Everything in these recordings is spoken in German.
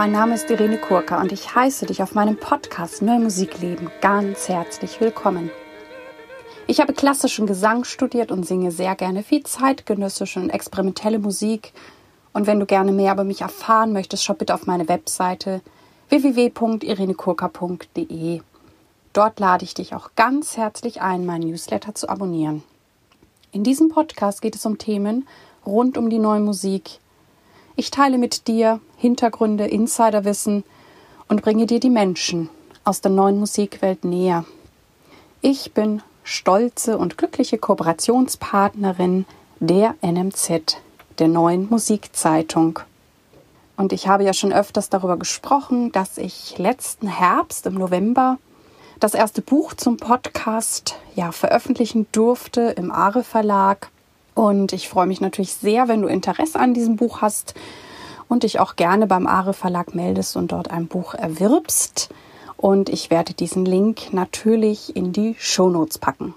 mein Name ist Irene Kurka und ich heiße dich auf meinem Podcast Neue Musikleben ganz herzlich willkommen. Ich habe klassischen Gesang studiert und singe sehr gerne viel zeitgenössische und experimentelle Musik. Und wenn du gerne mehr über mich erfahren möchtest, schau bitte auf meine Webseite www.irenekurka.de. Dort lade ich dich auch ganz herzlich ein, meinen Newsletter zu abonnieren. In diesem Podcast geht es um Themen rund um die neue Musik. Ich teile mit dir Hintergründe, Insiderwissen und bringe dir die Menschen aus der neuen Musikwelt näher. Ich bin stolze und glückliche Kooperationspartnerin der NMZ, der neuen Musikzeitung. Und ich habe ja schon öfters darüber gesprochen, dass ich letzten Herbst im November das erste Buch zum Podcast ja veröffentlichen durfte im Are Verlag. Und ich freue mich natürlich sehr, wenn du Interesse an diesem Buch hast und dich auch gerne beim Are Verlag meldest und dort ein Buch erwirbst. Und ich werde diesen Link natürlich in die Shownotes packen.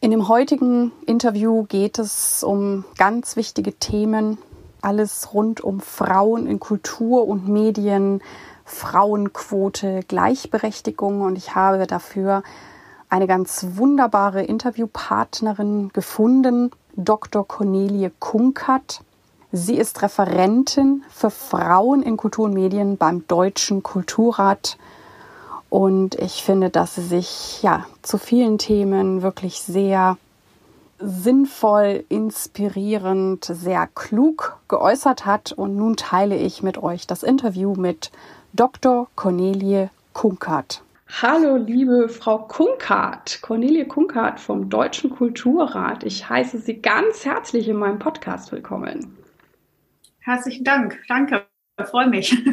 In dem heutigen Interview geht es um ganz wichtige Themen. Alles rund um Frauen in Kultur und Medien, Frauenquote, Gleichberechtigung. Und ich habe dafür eine ganz wunderbare Interviewpartnerin gefunden, Dr. Cornelie Kunkert. Sie ist Referentin für Frauen in Kultur und Medien beim Deutschen Kulturrat und ich finde, dass sie sich ja zu vielen Themen wirklich sehr sinnvoll, inspirierend, sehr klug geäußert hat. Und nun teile ich mit euch das Interview mit Dr. Cornelie Kunkert. Hallo, liebe Frau Kunkert, Cornelie Kunkert vom Deutschen Kulturrat. Ich heiße Sie ganz herzlich in meinem Podcast willkommen. Herzlichen Dank. Danke. Ich freue mich.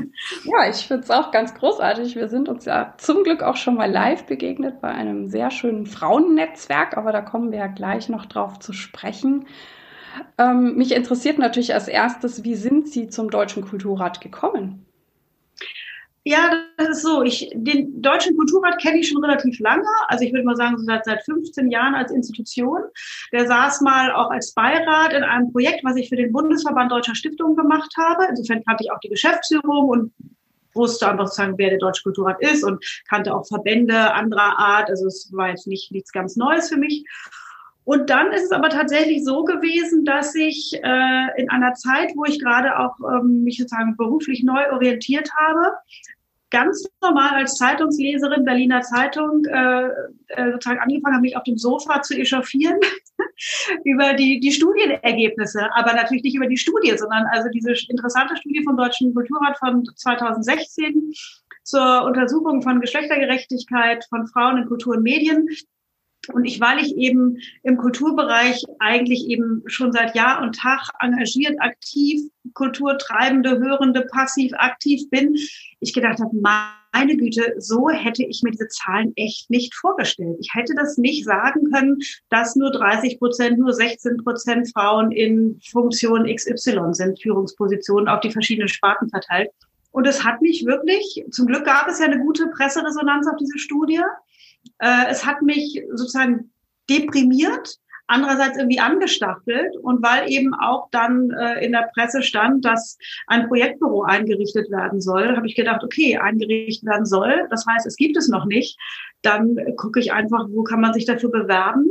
Ja, ich finde es auch ganz großartig. Wir sind uns ja zum Glück auch schon mal live begegnet bei einem sehr schönen Frauennetzwerk, aber da kommen wir ja gleich noch drauf zu sprechen. Ähm, mich interessiert natürlich als erstes, wie sind Sie zum Deutschen Kulturrat gekommen? Ja, das ist so. Ich, den Deutschen Kulturrat kenne ich schon relativ lange. Also ich würde mal sagen, so seit, seit 15 Jahren als Institution. Der saß mal auch als Beirat in einem Projekt, was ich für den Bundesverband Deutscher Stiftungen gemacht habe. Insofern kannte ich auch die Geschäftsführung und wusste einfach sozusagen, wer der Deutsche Kulturrat ist und kannte auch Verbände anderer Art. Also es war jetzt nicht nichts ganz Neues für mich. Und dann ist es aber tatsächlich so gewesen, dass ich äh, in einer Zeit, wo ich gerade auch ähm, mich sozusagen beruflich neu orientiert habe, ganz normal als Zeitungsleserin Berliner Zeitung äh, äh, sozusagen angefangen habe, mich auf dem Sofa zu echauffieren über die, die Studienergebnisse, aber natürlich nicht über die Studie, sondern also diese interessante Studie vom Deutschen Kulturrat von 2016 zur Untersuchung von Geschlechtergerechtigkeit von Frauen in Kultur und Medien, und ich, weil ich eben im Kulturbereich eigentlich eben schon seit Jahr und Tag engagiert, aktiv, Kulturtreibende, Hörende, passiv, aktiv bin, ich gedacht habe, meine Güte, so hätte ich mir diese Zahlen echt nicht vorgestellt. Ich hätte das nicht sagen können, dass nur 30 Prozent, nur 16 Prozent Frauen in Funktion XY sind, Führungspositionen auf die verschiedenen Sparten verteilt. Und es hat mich wirklich, zum Glück gab es ja eine gute Presseresonanz auf diese Studie. Äh, es hat mich sozusagen deprimiert, andererseits irgendwie angestachelt und weil eben auch dann äh, in der Presse stand, dass ein Projektbüro eingerichtet werden soll, habe ich gedacht, okay, eingerichtet werden soll, das heißt, es gibt es noch nicht, dann gucke ich einfach, wo kann man sich dafür bewerben?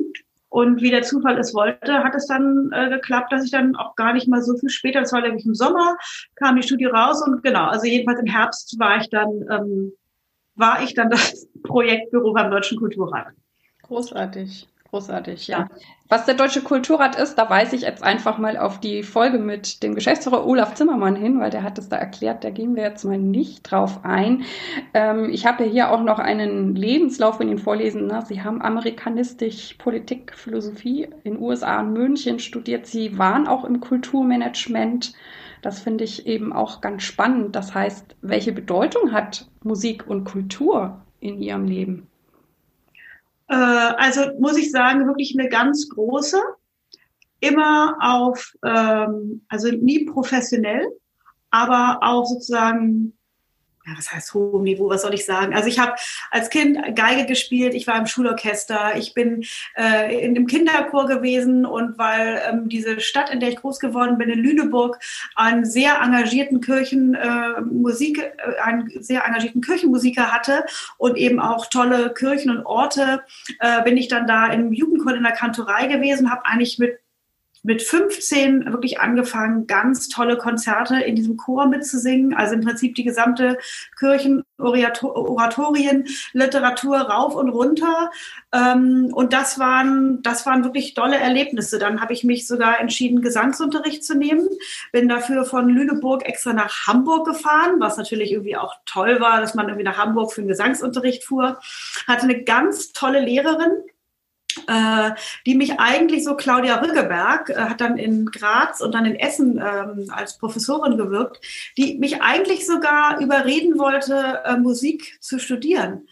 Und wie der Zufall es wollte, hat es dann äh, geklappt, dass ich dann auch gar nicht mal so viel später, das war nämlich im Sommer, kam die Studie raus und genau, also jedenfalls im Herbst war ich dann ähm, war ich dann das Projektbüro beim Deutschen Kulturrat. Großartig. Großartig, ja. Was der Deutsche Kulturrat ist, da weise ich jetzt einfach mal auf die Folge mit dem Geschäftsführer Olaf Zimmermann hin, weil der hat es da erklärt, da gehen wir jetzt mal nicht drauf ein. Ähm, ich habe ja hier auch noch einen Lebenslauf von Ihnen vorlesen. Ne? Sie haben Amerikanistik, Politik, Philosophie in USA und München studiert. Sie waren auch im Kulturmanagement. Das finde ich eben auch ganz spannend. Das heißt, welche Bedeutung hat Musik und Kultur in Ihrem Leben? Äh, also muss ich sagen, wirklich eine ganz große. Immer auf, ähm, also nie professionell, aber auch sozusagen ja, was heißt hohem Niveau, was soll ich sagen? Also ich habe als Kind Geige gespielt, ich war im Schulorchester, ich bin äh, in dem Kinderchor gewesen und weil ähm, diese Stadt, in der ich groß geworden bin, in Lüneburg, einen sehr engagierten Kirchenmusik, äh, äh, einen sehr engagierten Kirchenmusiker hatte und eben auch tolle Kirchen und Orte, äh, bin ich dann da im Jugendchor in der Kantorei gewesen, habe eigentlich mit mit 15 wirklich angefangen, ganz tolle Konzerte in diesem Chor mitzusingen. Also im Prinzip die gesamte Kirchenoratorien, Literatur rauf und runter. Ähm, und das waren, das waren wirklich tolle Erlebnisse. Dann habe ich mich sogar entschieden, Gesangsunterricht zu nehmen. Bin dafür von Lüneburg extra nach Hamburg gefahren, was natürlich irgendwie auch toll war, dass man irgendwie nach Hamburg für den Gesangsunterricht fuhr. Hatte eine ganz tolle Lehrerin, die mich eigentlich so, Claudia Rüggeberg, äh, hat dann in Graz und dann in Essen ähm, als Professorin gewirkt, die mich eigentlich sogar überreden wollte, äh, Musik zu studieren.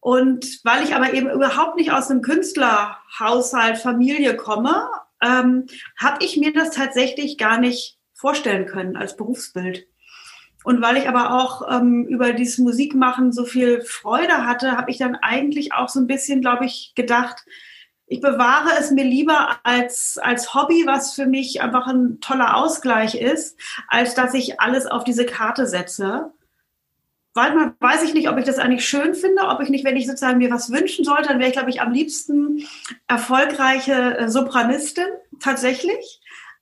Und weil ich aber eben überhaupt nicht aus einem Künstlerhaushalt, Familie komme, ähm, habe ich mir das tatsächlich gar nicht vorstellen können als Berufsbild. Und weil ich aber auch ähm, über dieses Musikmachen so viel Freude hatte, habe ich dann eigentlich auch so ein bisschen, glaube ich, gedacht, ich bewahre es mir lieber als, als Hobby, was für mich einfach ein toller Ausgleich ist, als dass ich alles auf diese Karte setze. Weil man weiß ich nicht, ob ich das eigentlich schön finde, ob ich nicht, wenn ich sozusagen mir was wünschen sollte, dann wäre ich, glaube ich, am liebsten erfolgreiche äh, Sopranistin, tatsächlich.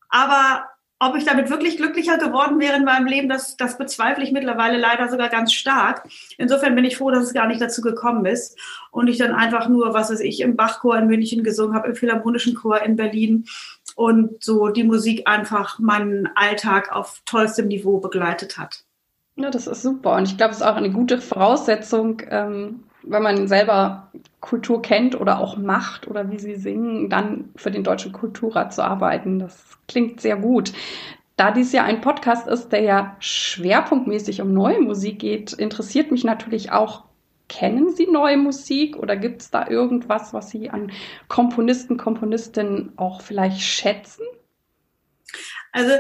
Aber ob ich damit wirklich glücklicher geworden wäre in meinem Leben, das, das bezweifle ich mittlerweile leider sogar ganz stark. Insofern bin ich froh, dass es gar nicht dazu gekommen ist und ich dann einfach nur, was weiß ich, im Bachchor in München gesungen habe, im Philharmonischen Chor in Berlin und so die Musik einfach meinen Alltag auf tollstem Niveau begleitet hat. Ja, das ist super und ich glaube, es ist auch eine gute Voraussetzung, ähm, wenn man selber Kultur kennt oder auch macht oder wie sie singen, dann für den Deutschen Kulturrat zu arbeiten. Das klingt sehr gut. Da dies ja ein Podcast ist, der ja schwerpunktmäßig um neue Musik geht, interessiert mich natürlich auch, kennen Sie neue Musik oder gibt es da irgendwas, was Sie an Komponisten, Komponistinnen auch vielleicht schätzen? Also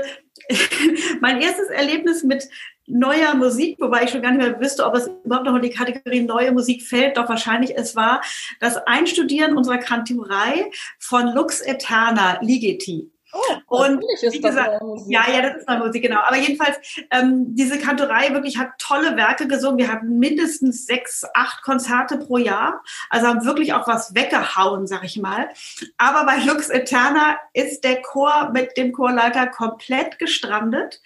mein erstes Erlebnis mit neuer Musik, wobei ich schon gar nicht mehr wüsste, ob es überhaupt noch in die Kategorie neue Musik fällt, doch wahrscheinlich es war das Einstudieren unserer Kantorei von Lux Eterna Ligeti. Oh, und wie gesagt, ja, ja, das ist neue Musik, genau. Aber jedenfalls, ähm, diese Kantorei wirklich hat tolle Werke gesungen. Wir hatten mindestens sechs, acht Konzerte pro Jahr. Also haben wirklich auch was weggehauen, sag ich mal. Aber bei Lux Eterna ist der Chor mit dem Chorleiter komplett gestrandet.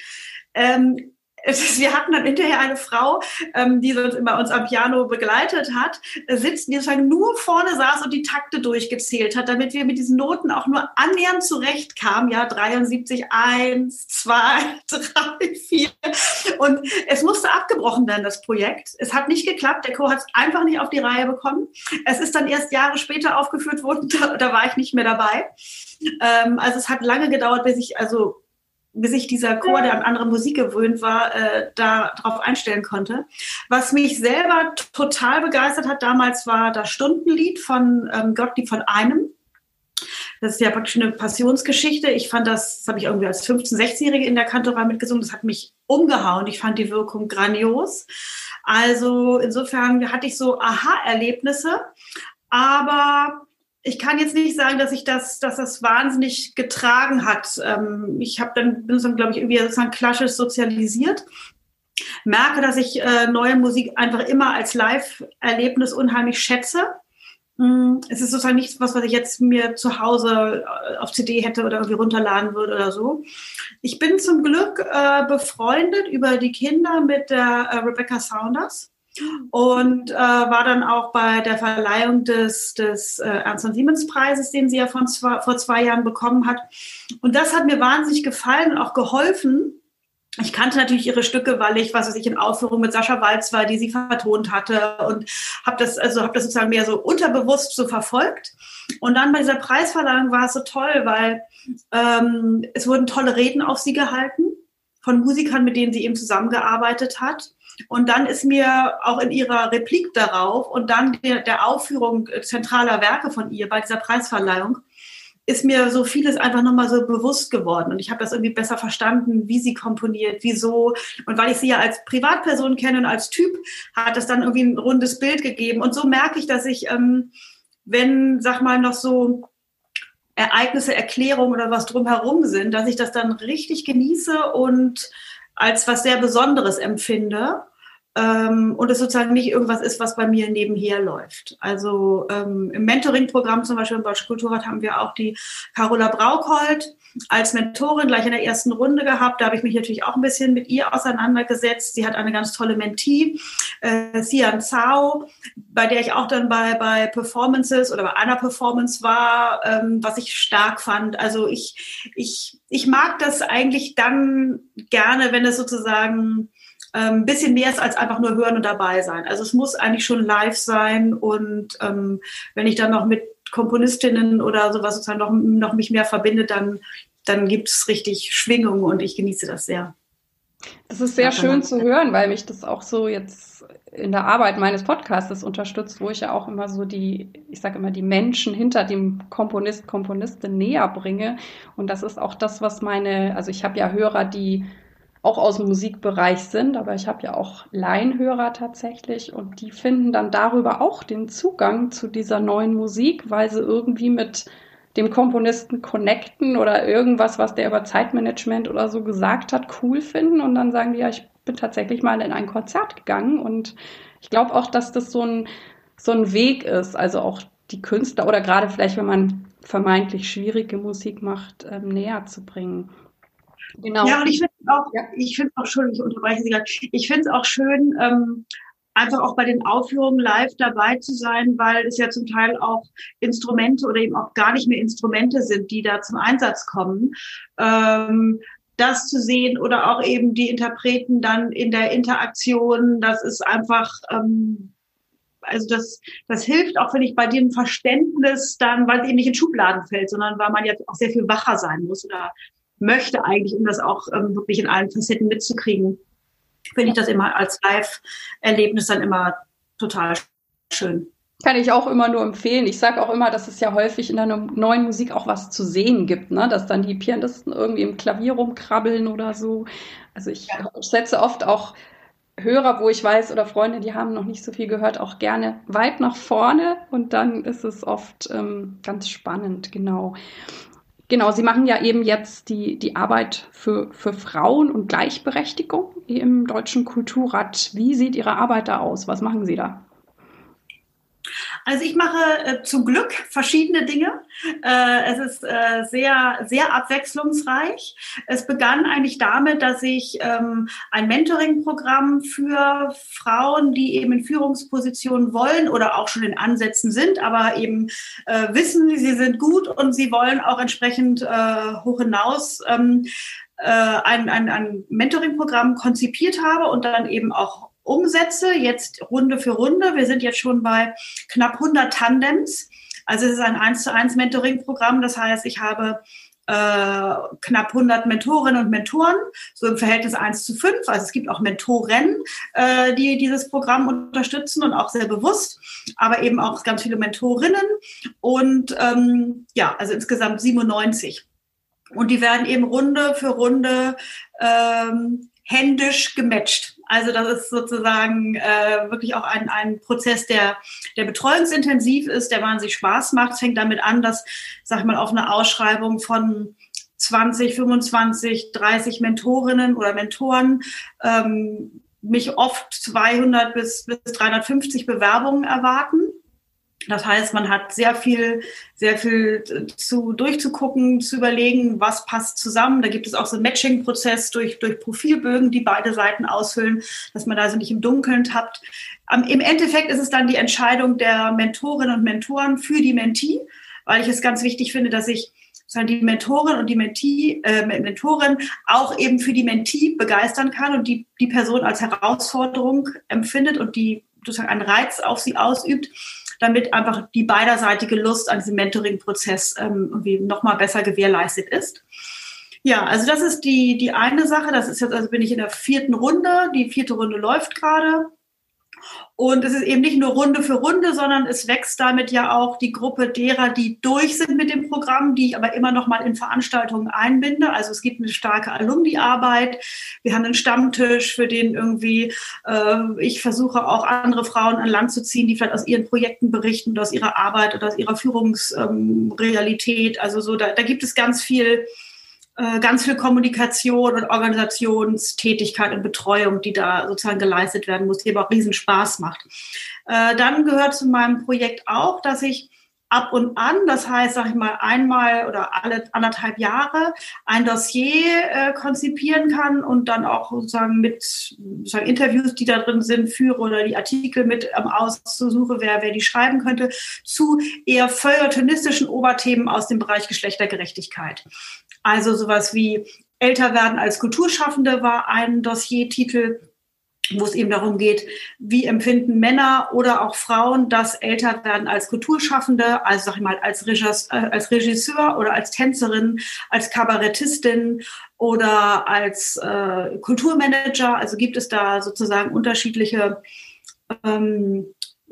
Ähm, wir hatten dann hinterher eine Frau, ähm, die uns immer uns am Piano begleitet hat, äh, sitzen, die sozusagen nur vorne saß und die Takte durchgezählt hat, damit wir mit diesen Noten auch nur annähernd zurechtkamen. Ja, 73, 1, 2, 3, 4. Und es musste abgebrochen werden, das Projekt. Es hat nicht geklappt. Der Chor hat es einfach nicht auf die Reihe bekommen. Es ist dann erst Jahre später aufgeführt worden. Da, da war ich nicht mehr dabei. Ähm, also es hat lange gedauert, bis ich also sich dieser Chor, der an andere Musik gewöhnt war, äh, darauf einstellen konnte. Was mich selber total begeistert hat damals war das Stundenlied von ähm, Gottlieb von einem. Das ist ja praktisch eine Passionsgeschichte. Ich fand das, das habe ich irgendwie als 15-, 16-Jährige in der Kantorei mitgesungen. Das hat mich umgehauen. Ich fand die Wirkung grandios. Also insofern hatte ich so Aha-Erlebnisse. Aber ich kann jetzt nicht sagen, dass ich das, dass das wahnsinnig getragen hat. Ähm, ich habe dann bin dann glaube ich irgendwie sozusagen klassisch sozialisiert. Merke, dass ich äh, neue Musik einfach immer als Live-Erlebnis unheimlich schätze. Mm, es ist sozusagen nichts, was, was ich jetzt mir zu Hause äh, auf CD hätte oder irgendwie runterladen würde oder so. Ich bin zum Glück äh, befreundet über die Kinder mit der äh, Rebecca Saunders und äh, war dann auch bei der Verleihung des, des äh, Ernst und Siemens Preises, den sie ja von zwei, vor zwei Jahren bekommen hat. Und das hat mir wahnsinnig gefallen und auch geholfen. Ich kannte natürlich ihre Stücke, weil ich, was weiß ich, in Aufführung mit Sascha Walz war, die sie vertont hatte und habe das, also habe das sozusagen mehr so unterbewusst so verfolgt. Und dann bei dieser Preisverleihung war es so toll, weil ähm, es wurden tolle Reden auf sie gehalten von Musikern, mit denen sie eben zusammengearbeitet hat. Und dann ist mir auch in ihrer Replik darauf und dann der, der Aufführung zentraler Werke von ihr bei dieser Preisverleihung ist mir so vieles einfach nochmal so bewusst geworden und ich habe das irgendwie besser verstanden, wie sie komponiert, wieso. Und weil ich sie ja als Privatperson kenne und als Typ, hat es dann irgendwie ein rundes Bild gegeben. Und so merke ich, dass ich, ähm, wenn, sag mal, noch so Ereignisse, Erklärungen oder was drumherum sind, dass ich das dann richtig genieße und als was sehr Besonderes empfinde ähm, und es sozusagen nicht irgendwas ist, was bei mir nebenher läuft. Also ähm, im Mentoring-Programm zum Beispiel im Deutschen Kulturrat haben wir auch die Carola Braukhold als Mentorin gleich in der ersten Runde gehabt. Da habe ich mich natürlich auch ein bisschen mit ihr auseinandergesetzt. Sie hat eine ganz tolle Mentee, äh, Sian Zhao, bei der ich auch dann bei, bei Performances oder bei einer Performance war, ähm, was ich stark fand. Also ich, ich, ich mag das eigentlich dann gerne, wenn es sozusagen ähm, bisschen mehr ist als einfach nur hören und dabei sein. Also es muss eigentlich schon live sein und ähm, wenn ich dann noch mit Komponistinnen oder sowas sozusagen noch, noch mich mehr verbinde, dann, dann gibt es richtig Schwingung und ich genieße das sehr. Das ist sehr schön zu hören, weil mich das auch so jetzt in der Arbeit meines Podcasts unterstützt, wo ich ja auch immer so die, ich sage immer, die Menschen hinter dem Komponist, Komponistin näher bringe. Und das ist auch das, was meine, also ich habe ja Hörer, die auch aus dem Musikbereich sind, aber ich habe ja auch Laienhörer tatsächlich und die finden dann darüber auch den Zugang zu dieser neuen Musik, weil sie irgendwie mit dem Komponisten connecten oder irgendwas, was der über Zeitmanagement oder so gesagt hat, cool finden und dann sagen die, ja, ich bin tatsächlich mal in ein Konzert gegangen und ich glaube auch, dass das so ein, so ein Weg ist, also auch die Künstler oder gerade vielleicht, wenn man vermeintlich schwierige Musik macht, ähm, näher zu bringen. Genau. Ja, und ich finde auch, ja. ich finde auch schön, ich unterbreche Sie gerade, ich finde es auch schön, ähm, einfach auch bei den Aufführungen live dabei zu sein, weil es ja zum Teil auch Instrumente oder eben auch gar nicht mehr Instrumente sind, die da zum Einsatz kommen. Ähm, das zu sehen oder auch eben die Interpreten dann in der Interaktion, das ist einfach, ähm, also das, das hilft auch, finde ich, bei dem Verständnis dann, weil es eben nicht in Schubladen fällt, sondern weil man ja auch sehr viel wacher sein muss oder möchte eigentlich, um das auch ähm, wirklich in allen Facetten mitzukriegen, finde ich das immer als Live-Erlebnis dann immer total schön. Kann ich auch immer nur empfehlen. Ich sage auch immer, dass es ja häufig in der neuen Musik auch was zu sehen gibt, ne? dass dann die Pianisten irgendwie im Klavier rumkrabbeln oder so. Also ich ja. setze oft auch Hörer, wo ich weiß, oder Freunde, die haben noch nicht so viel gehört, auch gerne weit nach vorne und dann ist es oft ähm, ganz spannend, genau. Genau, Sie machen ja eben jetzt die, die Arbeit für, für Frauen und Gleichberechtigung im Deutschen Kulturrat. Wie sieht Ihre Arbeit da aus? Was machen Sie da? Also ich mache äh, zum Glück verschiedene Dinge. Äh, es ist äh, sehr, sehr abwechslungsreich. Es begann eigentlich damit, dass ich ähm, ein Mentoring-Programm für Frauen, die eben in Führungspositionen wollen oder auch schon in Ansätzen sind, aber eben äh, wissen, sie sind gut und sie wollen auch entsprechend äh, hoch hinaus. Ähm, äh, ein, ein, ein Mentoring-Programm konzipiert habe und dann eben auch umsetze, jetzt Runde für Runde. Wir sind jetzt schon bei knapp 100 Tandems. Also es ist ein 1 zu 1 Mentoring-Programm. Das heißt, ich habe äh, knapp 100 Mentorinnen und Mentoren, so im Verhältnis 1 zu 5. Also es gibt auch Mentoren, äh, die dieses Programm unterstützen und auch sehr bewusst, aber eben auch ganz viele Mentorinnen und ähm, ja, also insgesamt 97. Und die werden eben Runde für Runde ähm, händisch gematcht. Also das ist sozusagen äh, wirklich auch ein, ein Prozess, der, der betreuungsintensiv ist, der wahnsinnig Spaß macht. Es fängt damit an, dass, sag ich mal, auf eine Ausschreibung von 20, 25, 30 Mentorinnen oder Mentoren ähm, mich oft 200 bis, bis 350 Bewerbungen erwarten. Das heißt, man hat sehr viel, sehr viel zu durchzugucken, zu überlegen, was passt zusammen. Da gibt es auch so einen Matching-Prozess durch, durch Profilbögen, die beide Seiten ausfüllen, dass man da so nicht im Dunkeln tappt. Im Endeffekt ist es dann die Entscheidung der Mentorinnen und Mentoren für die Mentee, weil ich es ganz wichtig finde, dass ich die Mentorin und die Mentee, äh, Mentorin auch eben für die Mentee begeistern kann und die, die Person als Herausforderung empfindet und die sozusagen einen Reiz auf sie ausübt damit einfach die beiderseitige Lust an diesem Mentoring-Prozess ähm, irgendwie nochmal besser gewährleistet ist. Ja, also das ist die, die eine Sache. Das ist jetzt, also bin ich in der vierten Runde. Die vierte Runde läuft gerade. Und es ist eben nicht nur Runde für Runde, sondern es wächst damit ja auch die Gruppe derer, die durch sind mit dem Programm, die ich aber immer noch mal in Veranstaltungen einbinde. Also es gibt eine starke Alumni-Arbeit. Wir haben einen Stammtisch, für den irgendwie äh, ich versuche auch andere Frauen an Land zu ziehen, die vielleicht aus ihren Projekten berichten oder aus ihrer Arbeit oder aus ihrer Führungsrealität. Ähm, also so, da, da gibt es ganz viel ganz viel Kommunikation und Organisationstätigkeit und Betreuung, die da sozusagen geleistet werden muss, die aber auch riesen Spaß macht. Äh, dann gehört zu meinem Projekt auch, dass ich ab und an, das heißt, sag ich mal, einmal oder alle anderthalb Jahre ein Dossier äh, konzipieren kann und dann auch sozusagen mit sozusagen Interviews, die da drin sind, führe oder die Artikel mit ähm, aussuche, wer, wer die schreiben könnte, zu eher feuilletonistischen Oberthemen aus dem Bereich Geschlechtergerechtigkeit. Also sowas wie Älter werden als Kulturschaffende war ein Dossiertitel wo es eben darum geht, wie empfinden Männer oder auch Frauen das älter werden als Kulturschaffende, also sag ich mal als Regisseur, äh, als Regisseur oder als Tänzerin, als Kabarettistin oder als äh, Kulturmanager. Also gibt es da sozusagen unterschiedliche ähm,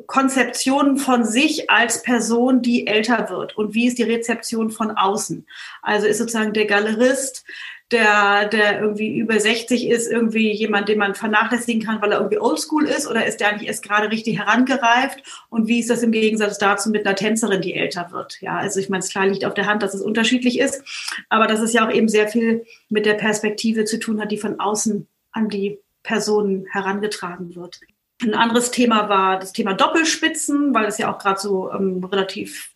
Konzeptionen von sich als Person, die älter wird und wie ist die Rezeption von außen. Also ist sozusagen der Galerist der, der irgendwie über 60 ist, irgendwie jemand, den man vernachlässigen kann, weil er irgendwie oldschool ist? Oder ist der eigentlich erst gerade richtig herangereift? Und wie ist das im Gegensatz dazu mit einer Tänzerin, die älter wird? Ja, also ich meine, es klar liegt auf der Hand, dass es unterschiedlich ist, aber dass es ja auch eben sehr viel mit der Perspektive zu tun hat, die von außen an die Personen herangetragen wird. Ein anderes Thema war das Thema Doppelspitzen, weil es ja auch gerade so ähm, relativ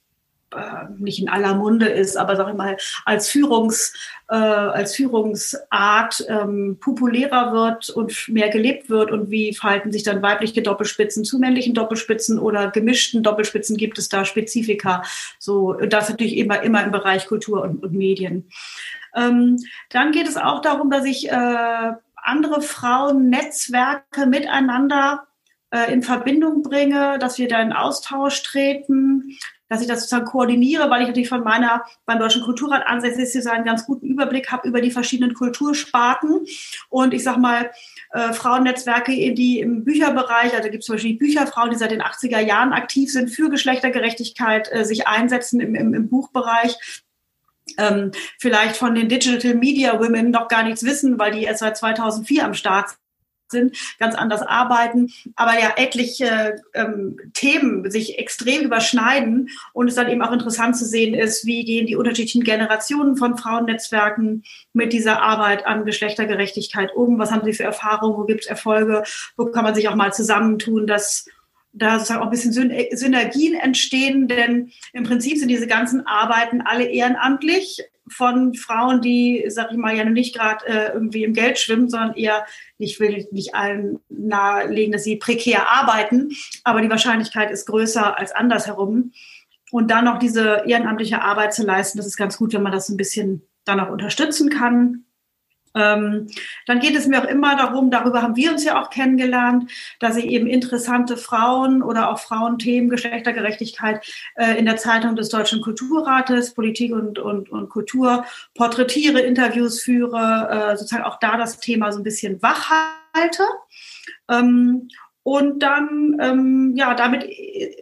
nicht in aller Munde ist, aber sag ich mal, als, Führungs, äh, als Führungsart ähm, populärer wird und mehr gelebt wird und wie verhalten sich dann weibliche Doppelspitzen zu männlichen Doppelspitzen oder gemischten Doppelspitzen, gibt es da Spezifika. So, das natürlich immer, immer im Bereich Kultur und, und Medien. Ähm, dann geht es auch darum, dass ich äh, andere Frauennetzwerke miteinander äh, in Verbindung bringe, dass wir da in Austausch treten, dass ich das sozusagen koordiniere, weil ich natürlich von meiner beim Deutschen Kulturrat ansässig ist, einen ganz guten Überblick habe über die verschiedenen Kultursparten. Und ich sag mal, äh, Frauennetzwerke, die im Bücherbereich, also gibt es zum Beispiel Bücherfrauen, die seit den 80er Jahren aktiv sind, für Geschlechtergerechtigkeit äh, sich einsetzen im, im, im Buchbereich. Ähm, vielleicht von den Digital Media Women noch gar nichts wissen, weil die erst seit 2004 am Start sind, ganz anders arbeiten, aber ja etliche ähm, Themen sich extrem überschneiden und es dann eben auch interessant zu sehen ist, wie gehen die unterschiedlichen Generationen von Frauennetzwerken mit dieser Arbeit an Geschlechtergerechtigkeit um, was haben sie für Erfahrungen, wo gibt es Erfolge, wo kann man sich auch mal zusammentun, dass da sozusagen auch ein bisschen Synergien entstehen, denn im Prinzip sind diese ganzen Arbeiten alle ehrenamtlich von Frauen, die, sag ich mal, ja nicht gerade äh, irgendwie im Geld schwimmen, sondern eher, ich will nicht allen nahelegen, dass sie prekär arbeiten, aber die Wahrscheinlichkeit ist größer als andersherum. Und dann noch diese ehrenamtliche Arbeit zu leisten, das ist ganz gut, wenn man das ein bisschen dann auch unterstützen kann. Ähm, dann geht es mir auch immer darum, darüber haben wir uns ja auch kennengelernt, dass ich eben interessante Frauen oder auch Frauenthemen, Geschlechtergerechtigkeit äh, in der Zeitung des Deutschen Kulturrates, Politik und, und, und Kultur porträtiere, Interviews führe, äh, sozusagen auch da das Thema so ein bisschen wach halte. Ähm, und dann, ähm, ja, damit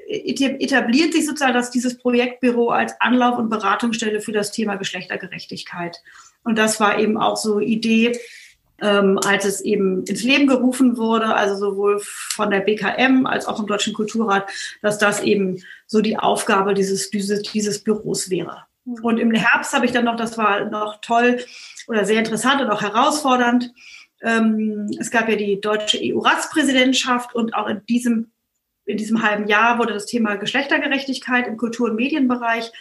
etabliert sich sozusagen dass dieses Projektbüro als Anlauf- und Beratungsstelle für das Thema Geschlechtergerechtigkeit. Und das war eben auch so Idee, ähm, als es eben ins Leben gerufen wurde, also sowohl von der BKM als auch vom Deutschen Kulturrat, dass das eben so die Aufgabe dieses, dieses, dieses Büros wäre. Mhm. Und im Herbst habe ich dann noch, das war noch toll oder sehr interessant und auch herausfordernd. Ähm, es gab ja die deutsche EU-Ratspräsidentschaft und auch in diesem, in diesem halben Jahr wurde das Thema Geschlechtergerechtigkeit im Kultur- und Medienbereich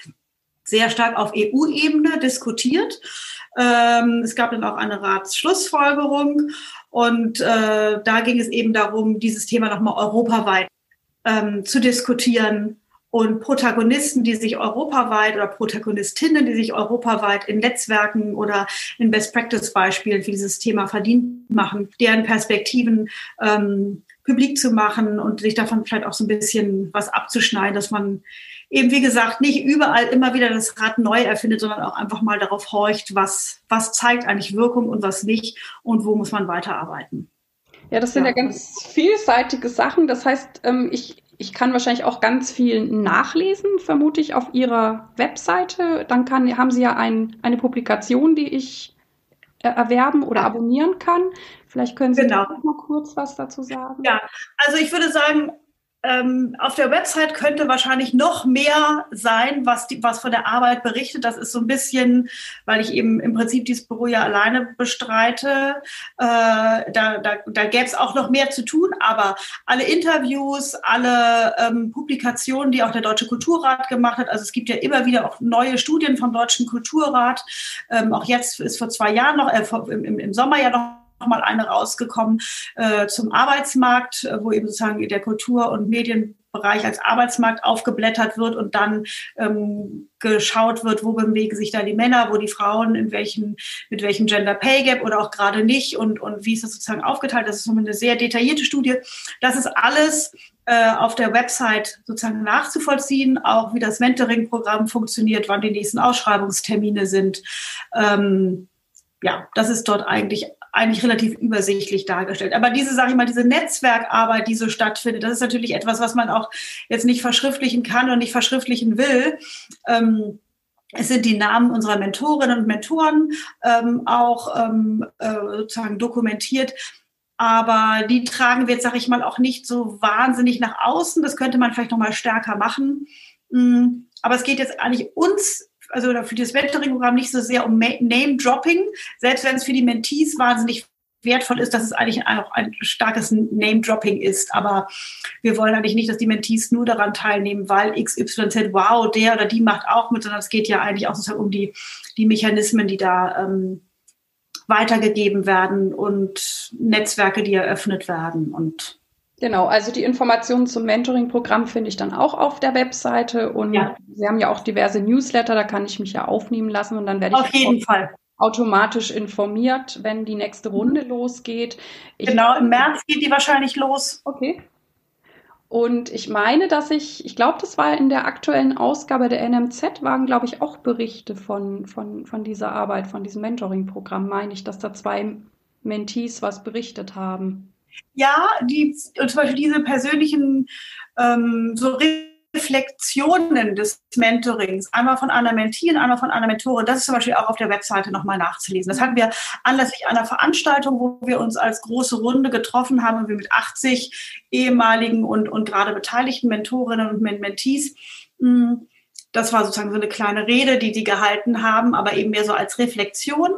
sehr stark auf EU-Ebene diskutiert. Ähm, es gab dann auch eine Ratsschlussfolgerung und äh, da ging es eben darum, dieses Thema nochmal europaweit ähm, zu diskutieren und Protagonisten, die sich europaweit oder Protagonistinnen, die sich europaweit in Netzwerken oder in Best-Practice-Beispielen für dieses Thema verdient machen, deren Perspektiven ähm, publik zu machen und sich davon vielleicht auch so ein bisschen was abzuschneiden, dass man eben, wie gesagt, nicht überall immer wieder das Rad neu erfindet, sondern auch einfach mal darauf horcht, was, was zeigt eigentlich Wirkung und was nicht und wo muss man weiterarbeiten. Ja, das sind ja, ja ganz vielseitige Sachen. Das heißt, ähm, ich, ich kann wahrscheinlich auch ganz viel nachlesen, vermute ich, auf Ihrer Webseite. Dann kann, haben Sie ja ein, eine Publikation, die ich äh, erwerben oder abonnieren kann. Vielleicht können Sie genau. noch mal kurz was dazu sagen. Ja, also ich würde sagen, ähm, auf der Website könnte wahrscheinlich noch mehr sein, was, die, was von der Arbeit berichtet. Das ist so ein bisschen, weil ich eben im Prinzip dieses Büro ja alleine bestreite. Äh, da da, da gäbe es auch noch mehr zu tun, aber alle Interviews, alle ähm, Publikationen, die auch der Deutsche Kulturrat gemacht hat, also es gibt ja immer wieder auch neue Studien vom Deutschen Kulturrat. Ähm, auch jetzt ist vor zwei Jahren noch, äh, im, im Sommer ja noch mal eine rausgekommen äh, zum Arbeitsmarkt, äh, wo eben sozusagen der Kultur- und Medienbereich als Arbeitsmarkt aufgeblättert wird und dann ähm, geschaut wird, wo bewegen sich da die Männer, wo die Frauen, in welchen, mit welchem Gender Pay Gap oder auch gerade nicht und, und wie ist das sozusagen aufgeteilt. Das ist eine sehr detaillierte Studie. Das ist alles äh, auf der Website sozusagen nachzuvollziehen, auch wie das Mentoring-Programm funktioniert, wann die nächsten Ausschreibungstermine sind. Ähm, ja, das ist dort eigentlich eigentlich relativ übersichtlich dargestellt. Aber diese, sage ich mal, diese Netzwerkarbeit, die so stattfindet, das ist natürlich etwas, was man auch jetzt nicht verschriftlichen kann und nicht verschriftlichen will. Ähm, es sind die Namen unserer Mentorinnen und Mentoren ähm, auch ähm, äh, sozusagen dokumentiert. Aber die tragen wir jetzt, sage ich mal, auch nicht so wahnsinnig nach außen. Das könnte man vielleicht noch mal stärker machen. Mm, aber es geht jetzt eigentlich uns also für das Mentoring-Programm nicht so sehr um Name-Dropping, selbst wenn es für die Mentees wahnsinnig wertvoll ist, dass es eigentlich auch ein starkes Name-Dropping ist. Aber wir wollen eigentlich nicht, dass die Mentees nur daran teilnehmen, weil XYZ, wow, der oder die macht auch mit, sondern es geht ja eigentlich auch sozusagen um die, die Mechanismen, die da ähm, weitergegeben werden und Netzwerke, die eröffnet werden und Genau, also die Informationen zum Mentoring-Programm finde ich dann auch auf der Webseite und ja. Sie haben ja auch diverse Newsletter, da kann ich mich ja aufnehmen lassen und dann werde auf ich jeden Fall automatisch informiert, wenn die nächste Runde losgeht. Ich genau, im März geht die wahrscheinlich los. Okay. Und ich meine, dass ich, ich glaube, das war in der aktuellen Ausgabe der NMZ, waren, glaube ich, auch Berichte von, von, von dieser Arbeit, von diesem Mentoring-Programm, meine ich, dass da zwei Mentees was berichtet haben. Ja, die, zum Beispiel diese persönlichen ähm, so Reflexionen des Mentorings, einmal von einer Mentee und einmal von einer Mentorin, das ist zum Beispiel auch auf der Webseite nochmal nachzulesen. Das hatten wir anlässlich einer Veranstaltung, wo wir uns als große Runde getroffen haben und wir mit 80 ehemaligen und, und gerade beteiligten Mentorinnen und Mentees. Hm, das war sozusagen so eine kleine Rede, die die gehalten haben, aber eben mehr so als Reflexion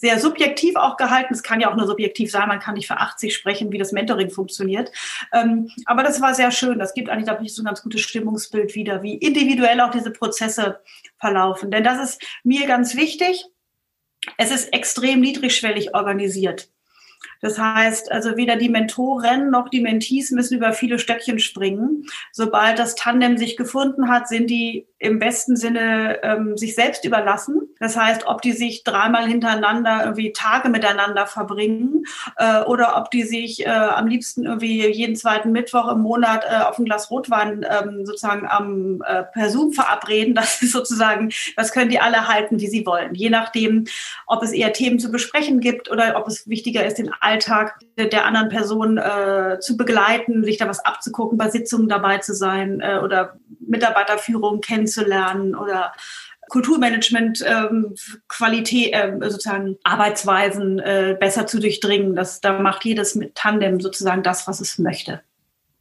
sehr subjektiv auch gehalten. Es kann ja auch nur subjektiv sein, man kann nicht für 80 sprechen, wie das Mentoring funktioniert. Ähm, aber das war sehr schön. Das gibt eigentlich, glaube ich, so ein ganz gutes Stimmungsbild wieder, wie individuell auch diese Prozesse verlaufen. Denn das ist mir ganz wichtig. Es ist extrem niedrigschwellig organisiert. Das heißt, also weder die Mentoren noch die Mentees müssen über viele Stöckchen springen. Sobald das Tandem sich gefunden hat, sind die im besten Sinne ähm, sich selbst überlassen. Das heißt, ob die sich dreimal hintereinander irgendwie Tage miteinander verbringen äh, oder ob die sich äh, am liebsten irgendwie jeden zweiten Mittwoch im Monat äh, auf ein Glas Rotwein ähm, sozusagen am äh, per Zoom verabreden, das ist sozusagen, das können die alle halten, wie sie wollen. Je nachdem, ob es eher Themen zu besprechen gibt oder ob es wichtiger ist, den Alltag der anderen Person äh, zu begleiten, sich da was abzugucken, bei Sitzungen dabei zu sein äh, oder Mitarbeiterführung kennenzulernen oder Kulturmanagement, ähm, Qualität, äh, sozusagen Arbeitsweisen äh, besser zu durchdringen. Das, da macht jedes mit Tandem sozusagen das, was es möchte.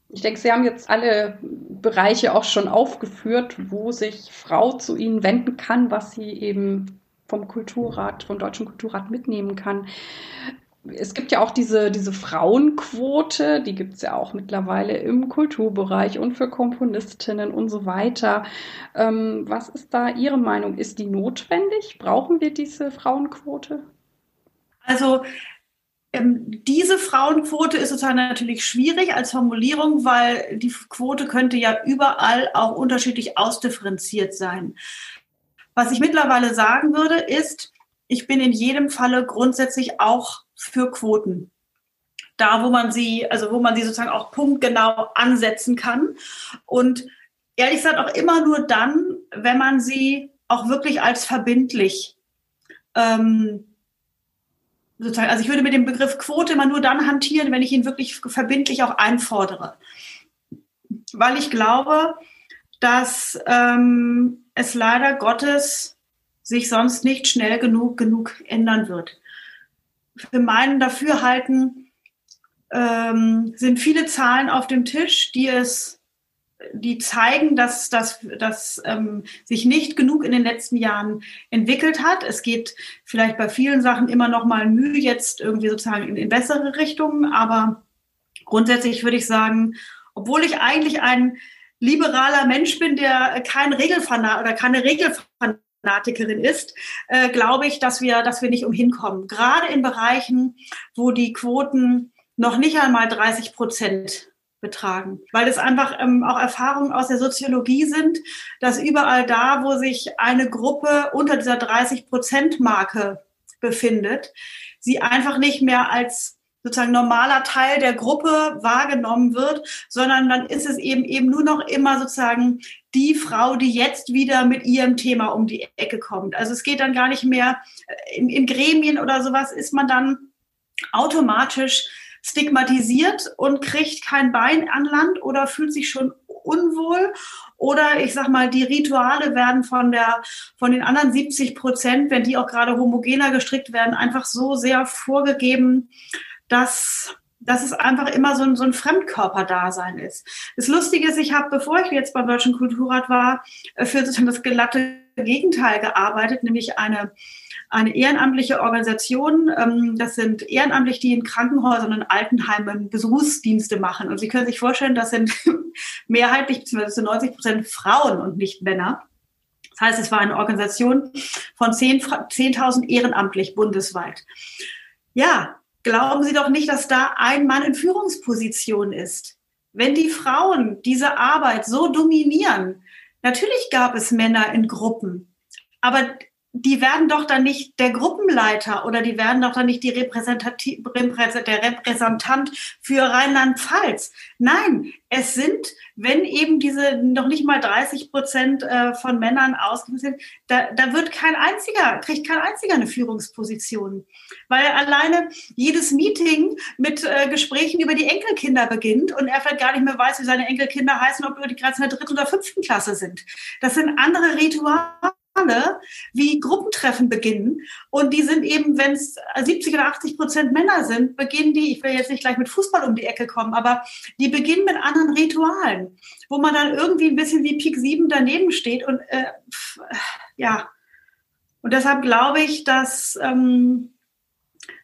Ich denke, Sie haben jetzt alle Bereiche auch schon aufgeführt, wo sich Frau zu Ihnen wenden kann, was sie eben vom Kulturrat, vom Deutschen Kulturrat mitnehmen kann es gibt ja auch diese, diese Frauenquote, die gibt es ja auch mittlerweile im Kulturbereich und für Komponistinnen und so weiter. Ähm, was ist da Ihre Meinung? Ist die notwendig? Brauchen wir diese Frauenquote? Also ähm, diese Frauenquote ist sozusagen natürlich schwierig als Formulierung, weil die Quote könnte ja überall auch unterschiedlich ausdifferenziert sein. Was ich mittlerweile sagen würde, ist, ich bin in jedem Falle grundsätzlich auch für Quoten. Da, wo man sie, also wo man sie sozusagen auch punktgenau ansetzen kann. Und ehrlich gesagt auch immer nur dann, wenn man sie auch wirklich als verbindlich ähm, sozusagen, also ich würde mit dem Begriff Quote immer nur dann hantieren, wenn ich ihn wirklich verbindlich auch einfordere. Weil ich glaube, dass ähm, es leider Gottes sich sonst nicht schnell genug genug ändern wird. Für meinen Dafürhalten ähm, sind viele Zahlen auf dem Tisch, die es die zeigen, dass das dass, ähm, sich nicht genug in den letzten Jahren entwickelt hat. Es geht vielleicht bei vielen Sachen immer noch mal Mühe jetzt irgendwie sozusagen in, in bessere Richtungen, aber grundsätzlich würde ich sagen, obwohl ich eigentlich ein liberaler Mensch bin, der kein Regelfanat oder keine Regelfanatikerin ist, äh, glaube ich, dass wir, dass wir nicht umhin kommen. Gerade in Bereichen, wo die Quoten noch nicht einmal 30 Prozent betragen, weil es einfach ähm, auch Erfahrungen aus der Soziologie sind, dass überall da, wo sich eine Gruppe unter dieser 30-Prozent-Marke befindet, sie einfach nicht mehr als sozusagen normaler Teil der Gruppe wahrgenommen wird, sondern dann ist es eben eben nur noch immer sozusagen die Frau, die jetzt wieder mit ihrem Thema um die Ecke kommt. Also es geht dann gar nicht mehr äh, in, in Gremien oder sowas ist man dann automatisch stigmatisiert und kriegt kein Bein an Land oder fühlt sich schon unwohl oder ich sag mal, die Rituale werden von der, von den anderen 70 Prozent, wenn die auch gerade homogener gestrickt werden, einfach so sehr vorgegeben, dass, dass es einfach immer so ein, so ein Fremdkörperdasein ist. Das Lustige ist, ich habe, bevor ich jetzt beim Deutschen Kulturrat war, äh, für das glatte Gegenteil gearbeitet, nämlich eine eine ehrenamtliche Organisation. Ähm, das sind ehrenamtlich, die in Krankenhäusern und Altenheimen Besuchsdienste machen. Und Sie können sich vorstellen, das sind mehrheitlich bzw. 90 Prozent Frauen und nicht Männer. Das heißt, es war eine Organisation von 10.000 10 ehrenamtlich bundesweit. Ja, glauben Sie doch nicht, dass da ein Mann in Führungsposition ist. Wenn die Frauen diese Arbeit so dominieren, natürlich gab es Männer in Gruppen, aber die werden doch dann nicht der Gruppenleiter oder die werden doch dann nicht die Repräsentativ der Repräsentant für Rheinland-Pfalz. Nein, es sind, wenn eben diese noch nicht mal 30 Prozent äh, von Männern ausgewiesen sind, da, da wird kein einziger, kriegt kein einziger eine Führungsposition. Weil alleine jedes Meeting mit äh, Gesprächen über die Enkelkinder beginnt und er vielleicht gar nicht mehr weiß, wie seine Enkelkinder heißen, ob die gerade in der dritten oder fünften Klasse sind. Das sind andere Rituale wie Gruppentreffen beginnen. Und die sind eben, wenn es 70 oder 80 Prozent Männer sind, beginnen die, ich will jetzt nicht gleich mit Fußball um die Ecke kommen, aber die beginnen mit anderen Ritualen, wo man dann irgendwie ein bisschen wie Pik 7 daneben steht. Und äh, ja, und deshalb glaube ich, dass, ähm,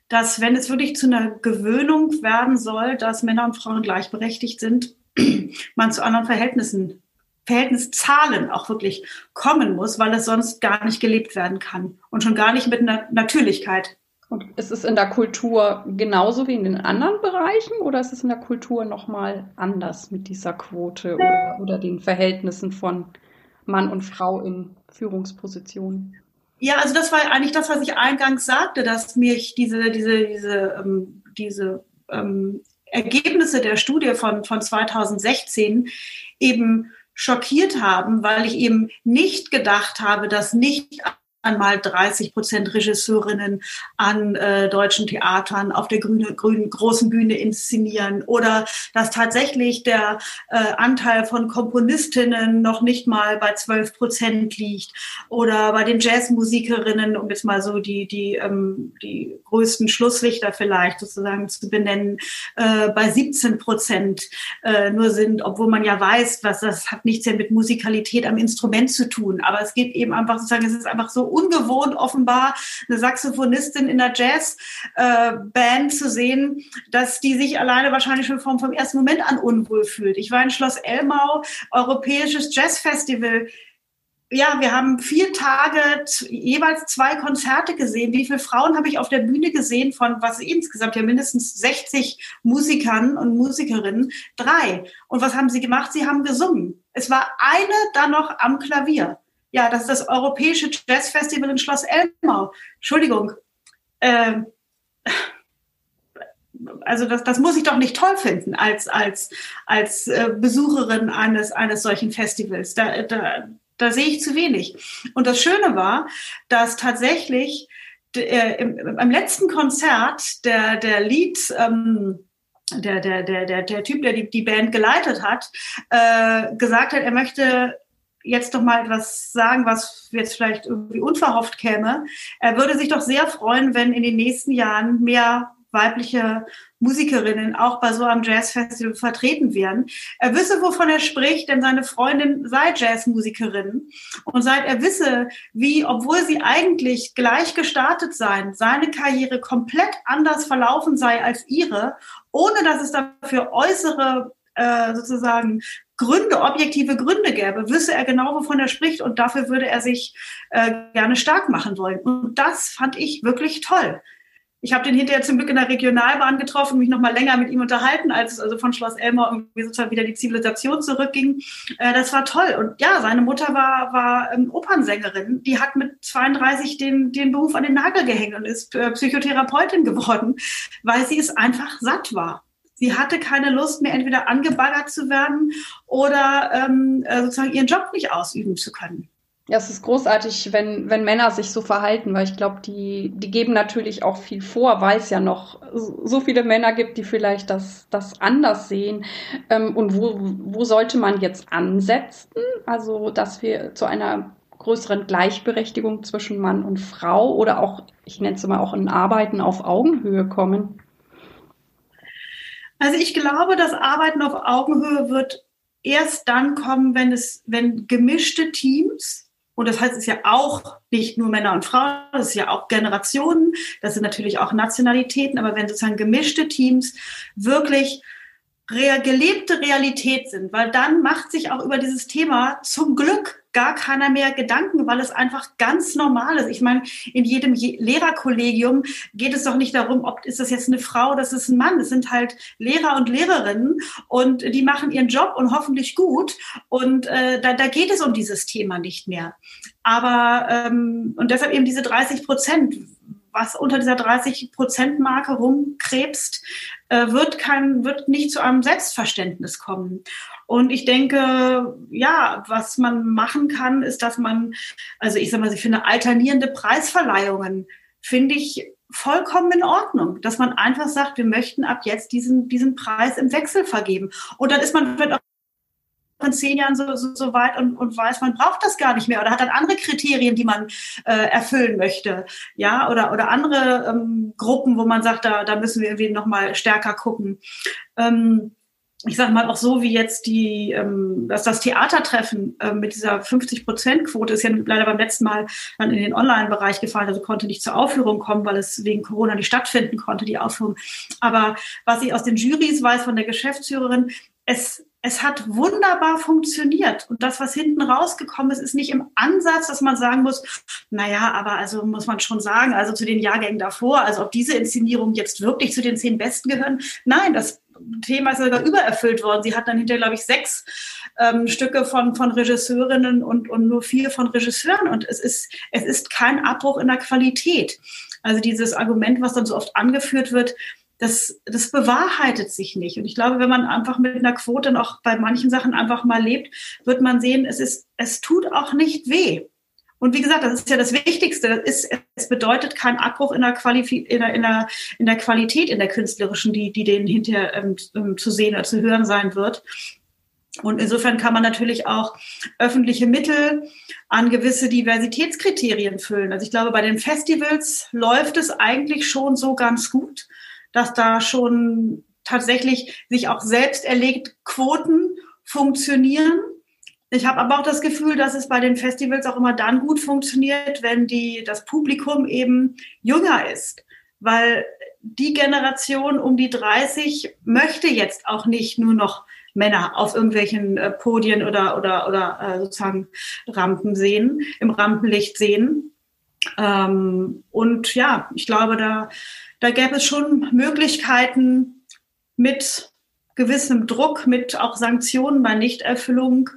dass wenn es wirklich zu einer Gewöhnung werden soll, dass Männer und Frauen gleichberechtigt sind, man zu anderen Verhältnissen Verhältniszahlen auch wirklich kommen muss, weil es sonst gar nicht gelebt werden kann und schon gar nicht mit einer Natürlichkeit. Und ist es in der Kultur genauso wie in den anderen Bereichen oder ist es in der Kultur nochmal anders mit dieser Quote oder, oder den Verhältnissen von Mann und Frau in Führungspositionen? Ja, also das war eigentlich das, was ich eingangs sagte, dass mich diese, diese, diese, ähm, diese ähm, Ergebnisse der Studie von, von 2016 eben schockiert haben, weil ich eben nicht gedacht habe, dass nicht einmal 30 Prozent Regisseurinnen an äh, deutschen Theatern auf der grüne, grünen großen Bühne inszenieren oder dass tatsächlich der äh, Anteil von Komponistinnen noch nicht mal bei 12 Prozent liegt oder bei den Jazzmusikerinnen, um jetzt mal so die, die, ähm, die größten Schlusslichter vielleicht sozusagen zu benennen, äh, bei 17 Prozent äh, nur sind, obwohl man ja weiß, was das hat nichts ja mit Musikalität am Instrument zu tun, aber es geht eben einfach sozusagen, es ist einfach so ungewohnt offenbar, eine Saxophonistin in der Jazzband äh, zu sehen, dass die sich alleine wahrscheinlich schon vom, vom ersten Moment an unwohl fühlt. Ich war in Schloss Elmau, europäisches Jazzfestival ja, wir haben vier Tage jeweils zwei Konzerte gesehen. Wie viele Frauen habe ich auf der Bühne gesehen von was insgesamt ja mindestens 60 Musikern und Musikerinnen? Drei. Und was haben sie gemacht? Sie haben gesungen. Es war eine dann noch am Klavier. Ja, das ist das Europäische Jazzfestival in Schloss Elmau. Entschuldigung. Ähm, also das, das muss ich doch nicht toll finden als, als, als äh, Besucherin eines, eines solchen Festivals. Da, da, da sehe ich zu wenig. Und das Schöne war, dass tatsächlich äh, letzten Konzert der, der Lied, ähm, der, der, der, der, der Typ, der die, die Band geleitet hat, äh, gesagt hat, er möchte jetzt doch mal etwas sagen, was jetzt vielleicht irgendwie unverhofft käme. Er würde sich doch sehr freuen, wenn in den nächsten Jahren mehr weibliche Musikerinnen auch bei so einem Jazzfestival vertreten wären. Er wisse, wovon er spricht, denn seine Freundin sei Jazzmusikerin. Und seit er wisse, wie, obwohl sie eigentlich gleich gestartet seien, seine Karriere komplett anders verlaufen sei als ihre, ohne dass es dafür äußere äh, sozusagen Gründe, objektive Gründe gäbe, wüsste er genau, wovon er spricht und dafür würde er sich äh, gerne stark machen wollen. Und das fand ich wirklich toll. Ich habe den hinterher zum Glück in der Regionalbahn getroffen, mich noch mal länger mit ihm unterhalten, als es also von Schloss Elmau irgendwie sozusagen wieder die Zivilisation zurückging. Äh, das war toll. Und ja, seine Mutter war, war ähm, Opernsängerin. Die hat mit 32 den, den Beruf an den Nagel gehängt und ist äh, Psychotherapeutin geworden, weil sie es einfach satt war. Sie hatte keine Lust mehr, entweder angebaggert zu werden oder ähm, äh, sozusagen ihren Job nicht ausüben zu können. Ja, es ist großartig, wenn, wenn Männer sich so verhalten, weil ich glaube, die, die geben natürlich auch viel vor, weil es ja noch so viele Männer gibt, die vielleicht das, das anders sehen. Ähm, und wo, wo sollte man jetzt ansetzen? Also, dass wir zu einer größeren Gleichberechtigung zwischen Mann und Frau oder auch, ich nenne es mal auch in Arbeiten auf Augenhöhe kommen? Also ich glaube, das Arbeiten auf Augenhöhe wird erst dann kommen, wenn es, wenn gemischte Teams und das heißt, es ist ja auch nicht nur Männer und Frauen, das ist ja auch Generationen, das sind natürlich auch Nationalitäten, aber wenn sozusagen gemischte Teams wirklich gelebte Realität sind, weil dann macht sich auch über dieses Thema zum Glück gar keiner mehr Gedanken, weil es einfach ganz normal ist. Ich meine, in jedem Lehrerkollegium geht es doch nicht darum, ob ist das jetzt eine Frau oder ist ein Mann. Es sind halt Lehrer und Lehrerinnen und die machen ihren Job und hoffentlich gut. Und äh, da, da geht es um dieses Thema nicht mehr. Aber ähm, und deshalb eben diese 30 Prozent was unter dieser 30-Prozent-Marke rumkrebst, äh, wird, kein, wird nicht zu einem Selbstverständnis kommen. Und ich denke, ja, was man machen kann, ist, dass man, also ich sage mal, ich finde alternierende Preisverleihungen, finde ich vollkommen in Ordnung, dass man einfach sagt, wir möchten ab jetzt diesen, diesen Preis im Wechsel vergeben. Und dann ist man vielleicht auch in zehn Jahren so, so, so weit und, und weiß, man braucht das gar nicht mehr oder hat dann andere Kriterien, die man äh, erfüllen möchte, ja, oder, oder andere ähm, Gruppen, wo man sagt, da, da müssen wir irgendwie nochmal stärker gucken. Ähm, ich sage mal auch so, wie jetzt die, ähm, dass das Theatertreffen äh, mit dieser 50-Prozent-Quote ist ja leider beim letzten Mal dann in den Online-Bereich gefallen, also konnte nicht zur Aufführung kommen, weil es wegen Corona nicht stattfinden konnte, die Aufführung. Aber was ich aus den Jurys weiß von der Geschäftsführerin, es es hat wunderbar funktioniert. Und das, was hinten rausgekommen ist, ist nicht im Ansatz, dass man sagen muss, naja, aber also muss man schon sagen, also zu den Jahrgängen davor, also ob diese Inszenierungen jetzt wirklich zu den zehn Besten gehören. Nein, das Thema ist sogar übererfüllt worden. Sie hat dann hinterher, glaube ich, sechs ähm, Stücke von, von Regisseurinnen und, und nur vier von Regisseuren. Und es ist, es ist kein Abbruch in der Qualität. Also dieses Argument, was dann so oft angeführt wird, das, das bewahrheitet sich nicht. Und ich glaube, wenn man einfach mit einer Quote noch bei manchen Sachen einfach mal lebt, wird man sehen, es ist, es tut auch nicht weh. Und wie gesagt, das ist ja das Wichtigste. Das ist, es bedeutet kein Abbruch in der, in der, in der, in der Qualität, in der künstlerischen, die, die denen hinterher ähm, ähm, zu sehen oder zu hören sein wird. Und insofern kann man natürlich auch öffentliche Mittel an gewisse Diversitätskriterien füllen. Also ich glaube, bei den Festivals läuft es eigentlich schon so ganz gut dass da schon tatsächlich sich auch selbst erlegt Quoten funktionieren. Ich habe aber auch das Gefühl, dass es bei den Festivals auch immer dann gut funktioniert, wenn die, das Publikum eben jünger ist. Weil die Generation um die 30 möchte jetzt auch nicht nur noch Männer auf irgendwelchen äh, Podien oder, oder, oder äh, sozusagen Rampen sehen, im Rampenlicht sehen. Ähm, und ja, ich glaube, da da gäbe es schon Möglichkeiten mit gewissem Druck, mit auch Sanktionen bei Nichterfüllung,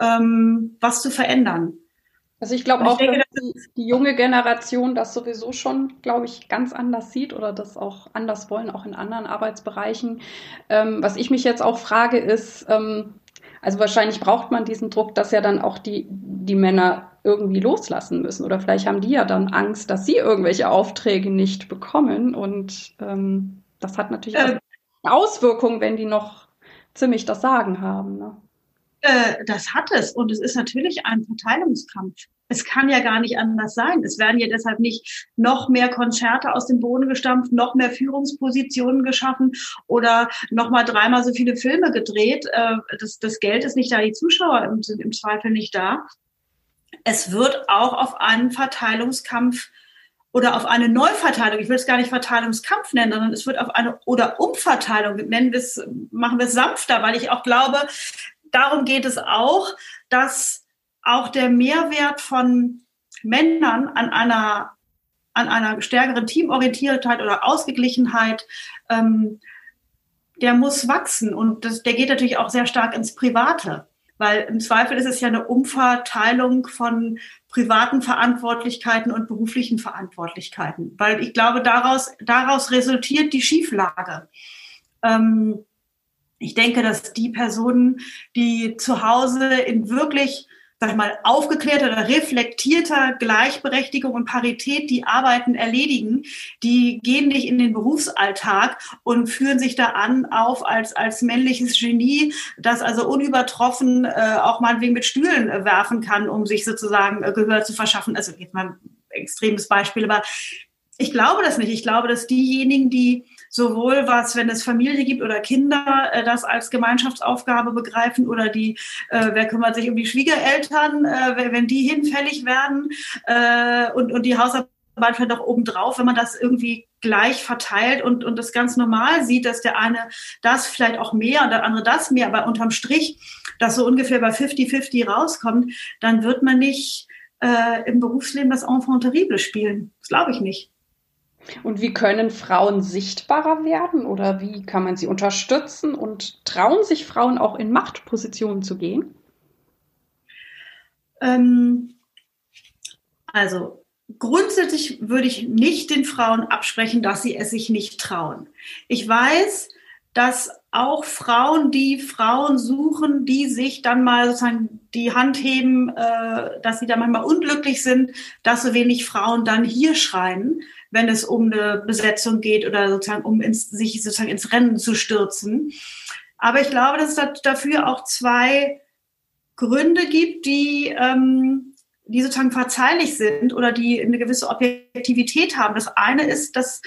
ähm, was zu verändern. Also ich glaube auch, denke, dass die, die, junge Generation das sowieso schon, glaube ich, ganz anders sieht oder das auch anders wollen, auch in anderen Arbeitsbereichen. Ähm, was ich mich jetzt auch frage, ist, ähm, also wahrscheinlich braucht man diesen Druck, dass ja dann auch die, die Männer irgendwie loslassen müssen. Oder vielleicht haben die ja dann Angst, dass sie irgendwelche Aufträge nicht bekommen. Und ähm, das hat natürlich äh, Auswirkungen, wenn die noch ziemlich das Sagen haben. Ne? Äh, das hat es. Und es ist natürlich ein Verteilungskampf. Es kann ja gar nicht anders sein. Es werden ja deshalb nicht noch mehr Konzerte aus dem Boden gestampft, noch mehr Führungspositionen geschaffen oder noch mal dreimal so viele Filme gedreht. Äh, das, das Geld ist nicht da, die Zuschauer sind im Zweifel nicht da. Es wird auch auf einen Verteilungskampf oder auf eine Neuverteilung, ich will es gar nicht Verteilungskampf nennen, sondern es wird auf eine oder Umverteilung, nennen wir es, machen wir es sanfter, weil ich auch glaube, darum geht es auch, dass auch der Mehrwert von Männern an einer, an einer stärkeren Teamorientiertheit oder Ausgeglichenheit, ähm, der muss wachsen. Und das, der geht natürlich auch sehr stark ins Private. Weil im Zweifel ist es ja eine Umverteilung von privaten Verantwortlichkeiten und beruflichen Verantwortlichkeiten. Weil ich glaube, daraus, daraus resultiert die Schieflage. Ähm, ich denke, dass die Personen, die zu Hause in wirklich sag ich mal, aufgeklärter oder reflektierter Gleichberechtigung und Parität die Arbeiten erledigen, die gehen nicht in den Berufsalltag und führen sich da an auf als, als männliches Genie, das also unübertroffen äh, auch meinetwegen mit Stühlen äh, werfen kann, um sich sozusagen äh, Gehör zu verschaffen. Also jetzt mal ein extremes Beispiel, aber ich glaube das nicht. Ich glaube, dass diejenigen, die sowohl was, wenn es Familie gibt oder Kinder, äh, das als Gemeinschaftsaufgabe begreifen oder die, äh, wer kümmert sich um die Schwiegereltern, äh, wenn die hinfällig werden äh, und, und die Hausarbeit vielleicht auch obendrauf, wenn man das irgendwie gleich verteilt und, und das ganz normal sieht, dass der eine das vielleicht auch mehr und der andere das mehr, aber unterm Strich, das so ungefähr bei 50-50 rauskommt, dann wird man nicht äh, im Berufsleben das Enfant terrible spielen. Das glaube ich nicht. Und wie können Frauen sichtbarer werden oder wie kann man sie unterstützen und trauen sich Frauen auch in Machtpositionen zu gehen? Ähm, also grundsätzlich würde ich nicht den Frauen absprechen, dass sie es sich nicht trauen. Ich weiß, dass auch Frauen, die Frauen suchen, die sich dann mal sozusagen die Hand heben, äh, dass sie da manchmal unglücklich sind, dass so wenig Frauen dann hier schreien wenn es um eine Besetzung geht oder sozusagen um ins, sich sozusagen ins Rennen zu stürzen. Aber ich glaube, dass es dafür auch zwei Gründe gibt, die, ähm, die sozusagen verzeihlich sind oder die eine gewisse Objektivität haben. Das eine ist, dass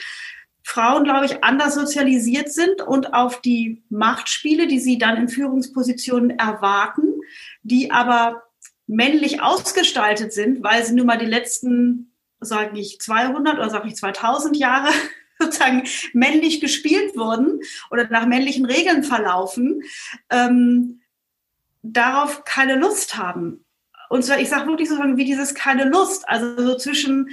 Frauen, glaube ich, anders sozialisiert sind und auf die Machtspiele, die sie dann in Führungspositionen erwarten, die aber männlich ausgestaltet sind, weil sie nun mal die letzten sage ich 200 oder sage ich 2000 Jahre sozusagen männlich gespielt wurden oder nach männlichen Regeln verlaufen, ähm, darauf keine Lust haben. Und zwar, ich sage wirklich sozusagen wie dieses keine Lust, also so zwischen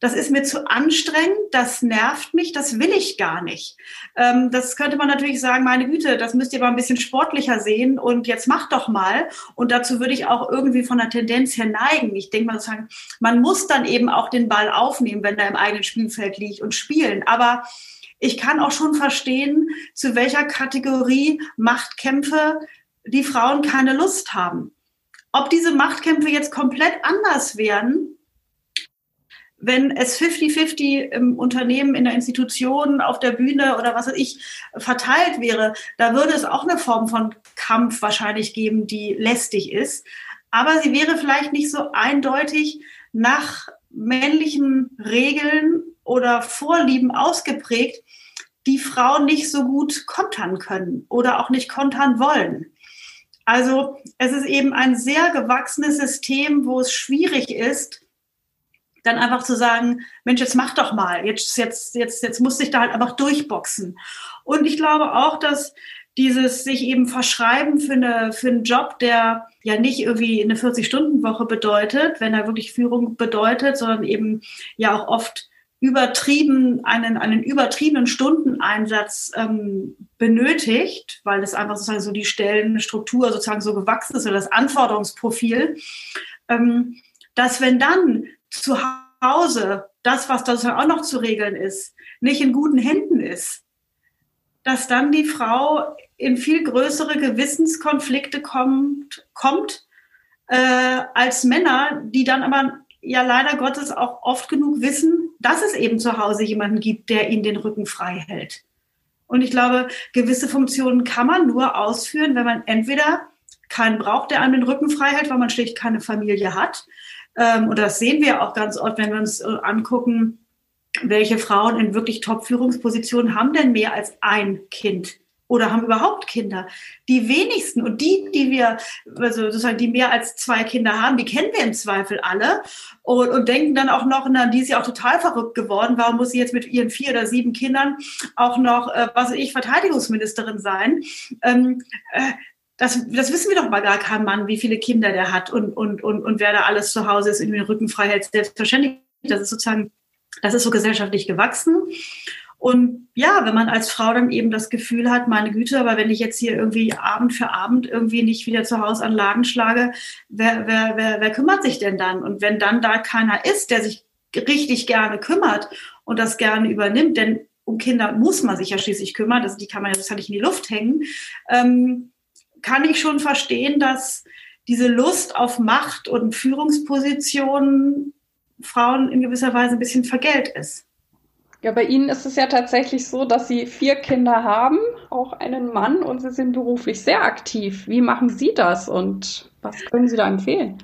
das ist mir zu anstrengend, das nervt mich, das will ich gar nicht. Ähm, das könnte man natürlich sagen, meine Güte, das müsst ihr aber ein bisschen sportlicher sehen und jetzt macht doch mal. Und dazu würde ich auch irgendwie von der Tendenz her neigen. Ich denke mal sozusagen, man muss dann eben auch den Ball aufnehmen, wenn er im eigenen Spielfeld liegt und spielen. Aber ich kann auch schon verstehen, zu welcher Kategorie Machtkämpfe die Frauen keine Lust haben. Ob diese Machtkämpfe jetzt komplett anders wären, wenn es 50-50 im Unternehmen, in der Institution, auf der Bühne oder was weiß ich verteilt wäre, da würde es auch eine Form von Kampf wahrscheinlich geben, die lästig ist. Aber sie wäre vielleicht nicht so eindeutig nach männlichen Regeln oder Vorlieben ausgeprägt, die Frauen nicht so gut kontern können oder auch nicht kontern wollen. Also es ist eben ein sehr gewachsenes System, wo es schwierig ist, dann einfach zu sagen, Mensch, jetzt mach doch mal, jetzt, jetzt, jetzt, jetzt muss ich da halt einfach durchboxen. Und ich glaube auch, dass dieses sich eben verschreiben für, eine, für einen Job, der ja nicht irgendwie eine 40-Stunden-Woche bedeutet, wenn er wirklich Führung bedeutet, sondern eben ja auch oft übertrieben, einen, einen übertriebenen Stundeneinsatz ähm, benötigt, weil es einfach sozusagen so die Stellenstruktur sozusagen so gewachsen ist oder das Anforderungsprofil, ähm, dass wenn dann zu Hause das, was da auch noch zu regeln ist, nicht in guten Händen ist, dass dann die Frau in viel größere Gewissenskonflikte kommt, kommt äh, als Männer, die dann aber ja leider Gottes auch oft genug wissen, dass es eben zu Hause jemanden gibt, der ihnen den Rücken frei hält. Und ich glaube, gewisse Funktionen kann man nur ausführen, wenn man entweder keinen braucht, der einem den Rücken frei hält, weil man schlicht keine Familie hat. Ähm, und das sehen wir auch ganz oft, wenn wir uns äh, angucken, welche Frauen in wirklich Top-Führungspositionen haben denn mehr als ein Kind? oder haben überhaupt Kinder. Die wenigsten und die, die wir, also sozusagen, die mehr als zwei Kinder haben, die kennen wir im Zweifel alle und, und denken dann auch noch, na, die ist ja auch total verrückt geworden. Warum muss sie jetzt mit ihren vier oder sieben Kindern auch noch, äh, was weiß ich, Verteidigungsministerin sein? Ähm, äh, das, das wissen wir doch mal gar kein Mann, wie viele Kinder der hat und, und, und, und wer da alles zu Hause ist, in den Rücken frei hält. Selbstverständlich, das ist sozusagen, das ist so gesellschaftlich gewachsen. Und ja, wenn man als Frau dann eben das Gefühl hat, meine Güte, aber wenn ich jetzt hier irgendwie Abend für Abend irgendwie nicht wieder zu Hause an Laden schlage, wer, wer, wer, wer kümmert sich denn dann? Und wenn dann da keiner ist, der sich richtig gerne kümmert und das gerne übernimmt, denn um Kinder muss man sich ja schließlich kümmern, das, die kann man ja das nicht in die Luft hängen, ähm, kann ich schon verstehen, dass diese Lust auf Macht und Führungspositionen Frauen in gewisser Weise ein bisschen vergelt ist. Ja, bei Ihnen ist es ja tatsächlich so, dass Sie vier Kinder haben, auch einen Mann und Sie sind beruflich sehr aktiv. Wie machen Sie das und was können Sie da empfehlen?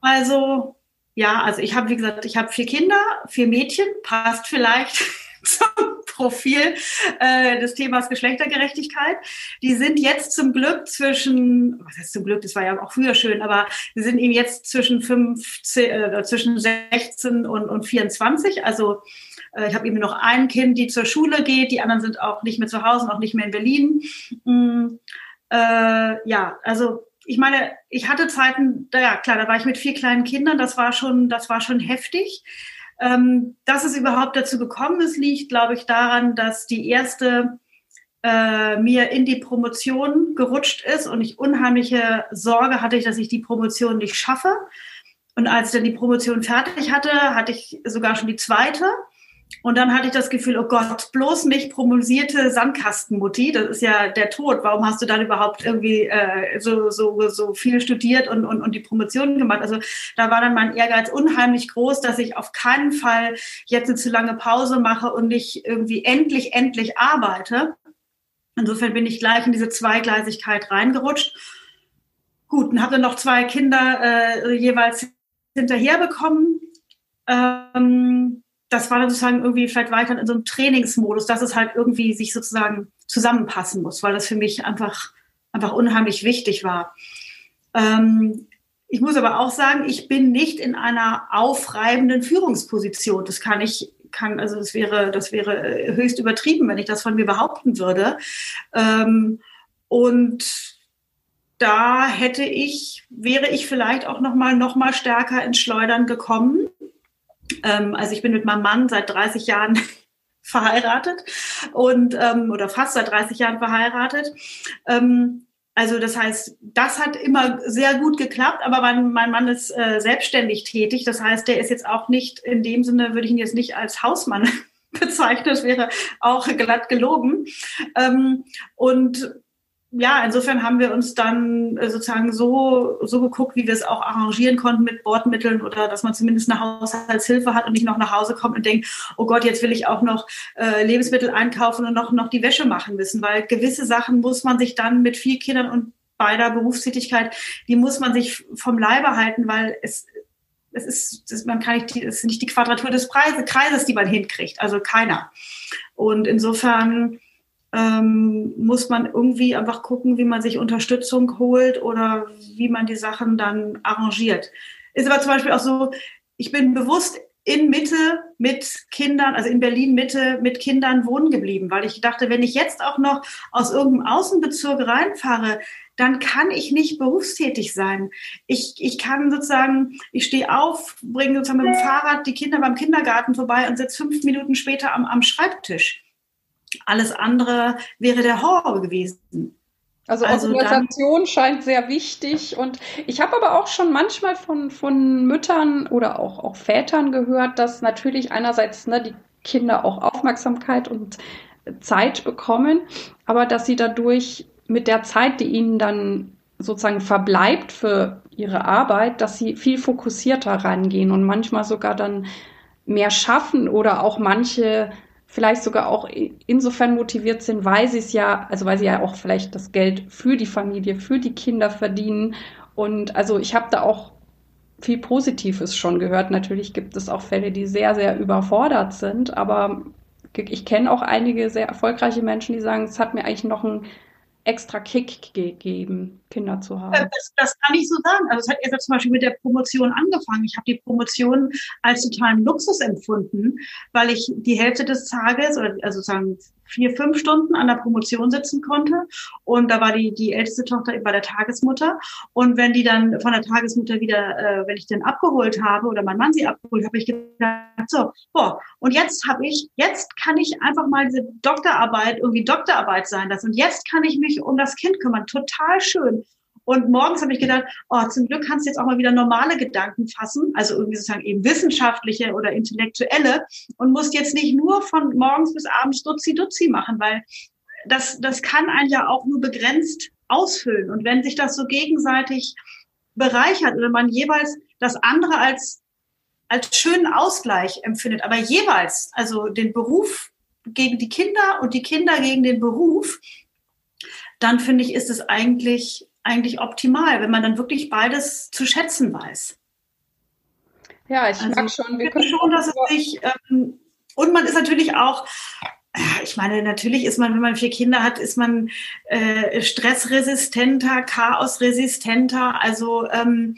Also, ja, also ich habe, wie gesagt, ich habe vier Kinder, vier Mädchen, passt vielleicht zum Profil äh, des Themas Geschlechtergerechtigkeit. Die sind jetzt zum Glück zwischen, was heißt zum Glück, das war ja auch früher schön, aber sie sind eben jetzt zwischen 15, äh, zwischen 16 und, und 24, also äh, ich habe eben noch ein Kind, die zur Schule geht, die anderen sind auch nicht mehr zu Hause, auch nicht mehr in Berlin. Mm, äh, ja, also ich meine, ich hatte Zeiten, ja klar, da war ich mit vier kleinen Kindern, das war schon, das war schon heftig. Ähm, dass es überhaupt dazu gekommen ist, liegt, glaube ich, daran, dass die erste äh, mir in die Promotion gerutscht ist und ich unheimliche Sorge hatte, dass ich die Promotion nicht schaffe. Und als ich dann die Promotion fertig hatte, hatte ich sogar schon die zweite. Und dann hatte ich das Gefühl, oh Gott, bloß nicht promovierte Sandkastenmutti, das ist ja der Tod. Warum hast du dann überhaupt irgendwie äh, so, so, so viel studiert und, und, und die Promotion gemacht? Also da war dann mein Ehrgeiz unheimlich groß, dass ich auf keinen Fall jetzt eine zu lange Pause mache und nicht irgendwie endlich, endlich arbeite. Insofern bin ich gleich in diese Zweigleisigkeit reingerutscht. Gut, und habe dann noch zwei Kinder äh, jeweils hinterher bekommen. Ähm, das war dann sozusagen irgendwie vielleicht weiter in so einem Trainingsmodus, dass es halt irgendwie sich sozusagen zusammenpassen muss, weil das für mich einfach, einfach unheimlich wichtig war. Ähm, ich muss aber auch sagen, ich bin nicht in einer aufreibenden Führungsposition. Das kann ich, kann, also das wäre, das wäre höchst übertrieben, wenn ich das von mir behaupten würde. Ähm, und da hätte ich, wäre ich vielleicht auch noch mal, noch mal stärker ins Schleudern gekommen. Ähm, also ich bin mit meinem Mann seit 30 Jahren verheiratet und ähm, oder fast seit 30 Jahren verheiratet. Ähm, also das heißt, das hat immer sehr gut geklappt, aber mein, mein Mann ist äh, selbstständig tätig. Das heißt, der ist jetzt auch nicht in dem Sinne, würde ich ihn jetzt nicht als Hausmann bezeichnen. Das wäre auch glatt gelogen. Ähm, und ja, insofern haben wir uns dann äh, sozusagen so, so geguckt, wie wir es auch arrangieren konnten mit Bordmitteln oder dass man zumindest eine Haushaltshilfe hat und nicht noch nach Hause kommt und denkt, oh Gott, jetzt will ich auch noch äh, Lebensmittel einkaufen und noch, noch die Wäsche machen müssen, weil gewisse Sachen muss man sich dann mit vier Kindern und beider Berufstätigkeit, die muss man sich vom Leibe halten, weil es, es ist, es, man kann nicht, es ist nicht die Quadratur des Preise, Kreises, die man hinkriegt, also keiner. Und insofern, ähm, muss man irgendwie einfach gucken, wie man sich Unterstützung holt oder wie man die Sachen dann arrangiert. Ist aber zum Beispiel auch so, ich bin bewusst in Mitte mit Kindern, also in Berlin Mitte mit Kindern wohnen geblieben, weil ich dachte, wenn ich jetzt auch noch aus irgendeinem Außenbezirk reinfahre, dann kann ich nicht berufstätig sein. Ich, ich kann sozusagen, ich stehe auf, bringe sozusagen mit dem Fahrrad die Kinder beim Kindergarten vorbei und sitze fünf Minuten später am, am Schreibtisch. Alles andere wäre der Horror gewesen. Also, also Organisation scheint sehr wichtig. Und ich habe aber auch schon manchmal von, von Müttern oder auch, auch Vätern gehört, dass natürlich einerseits ne, die Kinder auch Aufmerksamkeit und Zeit bekommen, aber dass sie dadurch mit der Zeit, die ihnen dann sozusagen verbleibt für ihre Arbeit, dass sie viel fokussierter rangehen und manchmal sogar dann mehr schaffen oder auch manche vielleicht sogar auch insofern motiviert sind, weil sie es ja, also weil sie ja auch vielleicht das Geld für die Familie, für die Kinder verdienen. Und also ich habe da auch viel Positives schon gehört. Natürlich gibt es auch Fälle, die sehr, sehr überfordert sind, aber ich kenne auch einige sehr erfolgreiche Menschen, die sagen, es hat mir eigentlich noch einen extra Kick gegeben, Kinder zu haben? Äh, das, das kann ich so sagen. Also es hat erst zum Beispiel mit der Promotion angefangen. Ich habe die Promotion als totalen Luxus empfunden, weil ich die Hälfte des Tages oder also sagen vier, fünf Stunden an der Promotion sitzen konnte. Und da war die, die älteste Tochter bei der Tagesmutter. Und wenn die dann von der Tagesmutter wieder, äh, wenn ich den abgeholt habe oder mein Mann sie abgeholt, habe ich gedacht, so, boah, und jetzt habe ich, jetzt kann ich einfach mal diese Doktorarbeit irgendwie Doktorarbeit sein lassen. Und jetzt kann ich mich um das Kind kümmern. Total schön. Und morgens habe ich gedacht, oh, zum Glück kannst du jetzt auch mal wieder normale Gedanken fassen, also irgendwie sozusagen eben wissenschaftliche oder intellektuelle und musst jetzt nicht nur von morgens bis abends Dutzi Dutzi machen, weil das, das kann einen ja auch nur begrenzt ausfüllen. Und wenn sich das so gegenseitig bereichert oder man jeweils das andere als, als schönen Ausgleich empfindet, aber jeweils, also den Beruf gegen die Kinder und die Kinder gegen den Beruf, dann finde ich, ist es eigentlich eigentlich optimal, wenn man dann wirklich beides zu schätzen weiß. Ja, ich also, mag schon. Wir können schon, dass es sich ähm, und man ist natürlich auch ich meine, natürlich ist man, wenn man vier Kinder hat, ist man äh, stressresistenter, chaosresistenter, also ähm,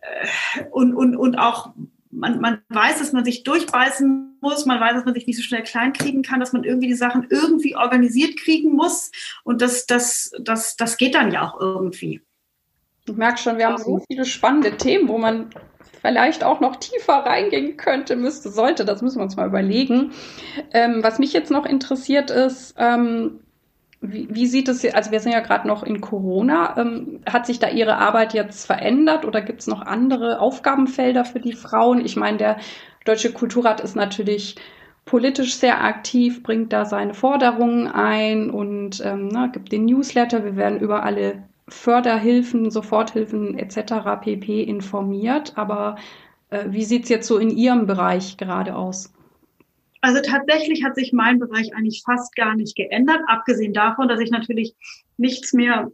äh, und, und, und auch man, man weiß, dass man sich durchbeißen muss, man weiß, dass man sich nicht so schnell klein kriegen kann, dass man irgendwie die Sachen irgendwie organisiert kriegen muss. Und das, das, das, das geht dann ja auch irgendwie. Ich merke schon, wir haben so viele spannende Themen, wo man vielleicht auch noch tiefer reingehen könnte, müsste, sollte. Das müssen wir uns mal überlegen. Ähm, was mich jetzt noch interessiert ist, ähm, wie, wie sieht es, also wir sind ja gerade noch in Corona, ähm, hat sich da Ihre Arbeit jetzt verändert oder gibt es noch andere Aufgabenfelder für die Frauen? Ich meine, der Deutsche Kulturrat ist natürlich politisch sehr aktiv, bringt da seine Forderungen ein und ähm, na, gibt den Newsletter. Wir werden über alle Förderhilfen, Soforthilfen etc. pp. informiert. Aber äh, wie sieht es jetzt so in Ihrem Bereich gerade aus? Also tatsächlich hat sich mein Bereich eigentlich fast gar nicht geändert, abgesehen davon, dass ich natürlich nichts mehr